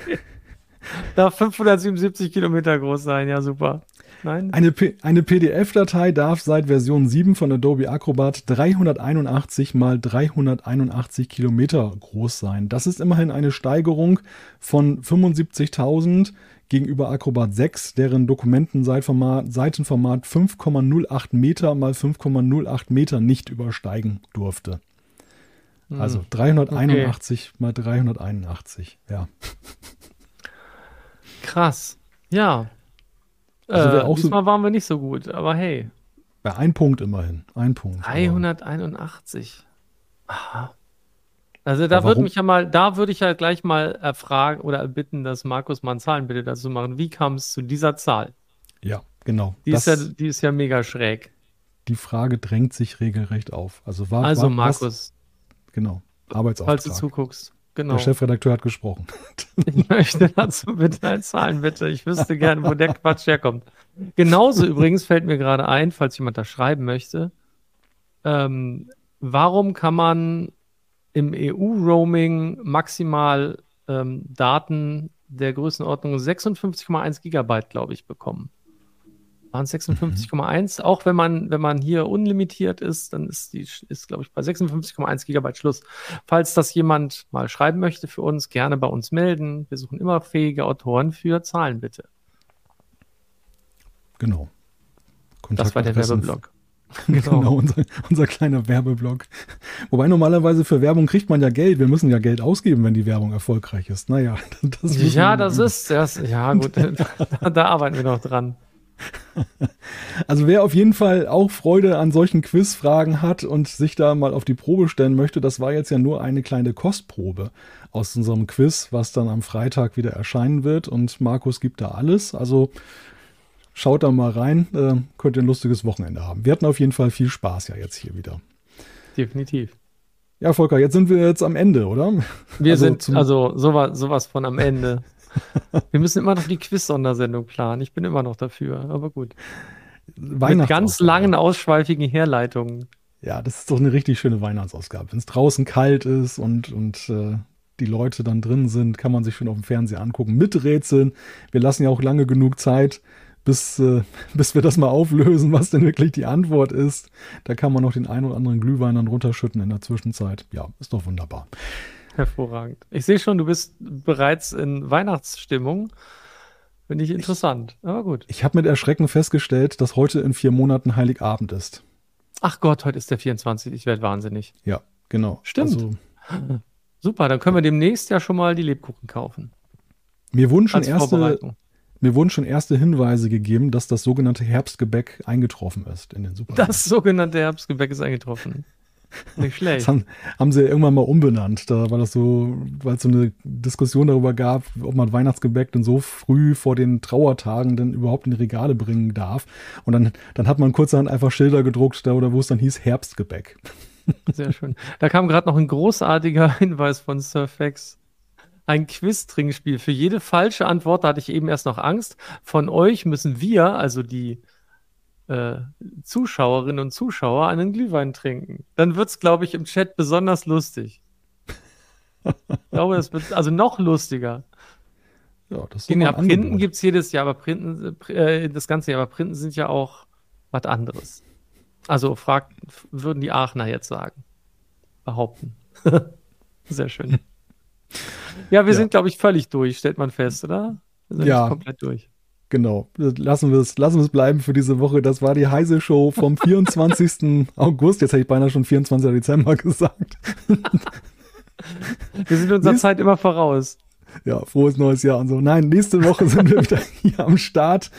Darf 577 Kilometer groß sein, ja super. Nein. Eine, eine PDF-Datei darf seit Version 7 von Adobe Acrobat 381 mal 381 Kilometer groß sein. Das ist immerhin eine Steigerung von 75.000 gegenüber Acrobat 6, deren Dokumentenseitenformat 5,08 Meter mal 5,08 Meter nicht übersteigen durfte. Also 381 hm. okay. mal 381, ja. Krass. Ja. Also äh, diesmal so, waren wir nicht so gut, aber hey. Ja, ein Punkt immerhin. Ein Punkt. 381. Aha. Also da würde mich ja mal, da würde ich ja gleich mal erfragen oder bitten, dass Markus mal Zahlen bitte dazu machen. Wie kam es zu dieser Zahl? Ja, genau. Die, ist ja, die ist ja mega schräg. Die Frage drängt sich regelrecht auf. Also, war, also war, Markus, Genau. Arbeitsauftrag. Falls du zuguckst. Genau. Der Chefredakteur hat gesprochen. Ich möchte dazu bitte ein Zahlen, bitte. Ich wüsste gerne, wo der Quatsch herkommt. Genauso übrigens fällt mir gerade ein, falls jemand da schreiben möchte, ähm, warum kann man im EU-Roaming maximal ähm, Daten der Größenordnung 56,1 Gigabyte, glaube ich, bekommen? Waren 56,1. Mhm. Auch wenn man, wenn man hier unlimitiert ist, dann ist die, ist, glaube ich, bei 56,1 Gigabyte Schluss. Falls das jemand mal schreiben möchte für uns, gerne bei uns melden. Wir suchen immer fähige Autoren für Zahlen, bitte. Genau. das war der Werbeblock. Genau, genau unser, unser, kleiner Werbeblock. Wobei normalerweise für Werbung kriegt man ja Geld. Wir müssen ja Geld ausgeben, wenn die Werbung erfolgreich ist. Naja, das Ja, das ist das. Ja, gut, da, da arbeiten wir noch dran. Also wer auf jeden Fall auch Freude an solchen Quizfragen hat und sich da mal auf die Probe stellen möchte, das war jetzt ja nur eine kleine Kostprobe aus unserem Quiz, was dann am Freitag wieder erscheinen wird. Und Markus gibt da alles. Also schaut da mal rein, äh, könnt ihr ein lustiges Wochenende haben. Wir hatten auf jeden Fall viel Spaß ja jetzt hier wieder. Definitiv. Ja, Volker, jetzt sind wir jetzt am Ende, oder? Wir also sind also sowas, sowas von am Ende. Wir müssen immer noch die Quiz-Sondersendung planen. Ich bin immer noch dafür, aber gut. Mit ganz langen, ausschweifigen Herleitungen. Ja, das ist doch eine richtig schöne Weihnachtsausgabe. Wenn es draußen kalt ist und, und äh, die Leute dann drin sind, kann man sich schon auf dem Fernseher angucken. Mit Rätseln. Wir lassen ja auch lange genug Zeit, bis, äh, bis wir das mal auflösen, was denn wirklich die Antwort ist. Da kann man noch den einen oder anderen Glühwein dann runterschütten in der Zwischenzeit. Ja, ist doch wunderbar. Hervorragend. Ich sehe schon, du bist bereits in Weihnachtsstimmung. Finde ich interessant, ich, aber gut. Ich habe mit Erschrecken festgestellt, dass heute in vier Monaten Heiligabend ist. Ach Gott, heute ist der 24. Ich werde wahnsinnig. Ja, genau. Stimmt. Also, Super, dann können wir demnächst ja schon mal die Lebkuchen kaufen. Mir wurden schon erste, mir wurden schon erste Hinweise gegeben, dass das sogenannte Herbstgebäck eingetroffen ist in den Supermärkten. Das sogenannte Herbstgebäck ist eingetroffen. Nicht schlecht. Das haben, haben sie irgendwann mal umbenannt. Da war das so, weil es so eine Diskussion darüber gab, ob man Weihnachtsgebäck denn so früh vor den Trauertagen denn überhaupt in die Regale bringen darf. Und dann, dann hat man kurzerhand einfach Schilder gedruckt, da oder wo es dann hieß Herbstgebäck. Sehr schön. Da kam gerade noch ein großartiger Hinweis von Surfax. Ein Quiz-Trinkspiel. Für jede falsche Antwort, da hatte ich eben erst noch Angst, von euch müssen wir, also die äh, Zuschauerinnen und Zuschauer, einen Glühwein trinken. Dann wird es, glaube ich, im Chat besonders lustig. ich glaube, es wird also noch lustiger. Ja, das ist ja, Printen gibt es jedes Jahr, aber Printen, äh, das ganze Jahr, aber Printen sind ja auch was anderes. Also fragt, würden die Aachener jetzt sagen. Behaupten. Sehr schön. Ja, wir ja. sind, glaube ich, völlig durch, stellt man fest, oder? Wir sind ja. komplett durch. Genau. Lassen wir es lassen bleiben für diese Woche. Das war die Heise Show vom 24. August. Jetzt hätte ich beinahe schon 24. Dezember gesagt. wir sind unserer Zeit immer voraus ja, frohes neues Jahr und so. Nein, nächste Woche sind wir wieder hier am Start,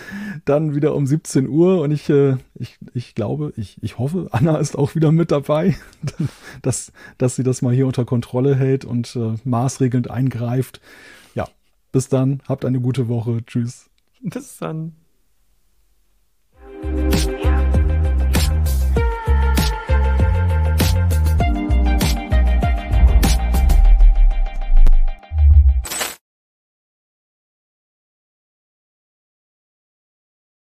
dann wieder um 17 Uhr und ich, äh, ich, ich glaube, ich, ich hoffe, Anna ist auch wieder mit dabei, dass, dass sie das mal hier unter Kontrolle hält und äh, maßregelnd eingreift. Ja, bis dann, habt eine gute Woche. Tschüss. Bis dann.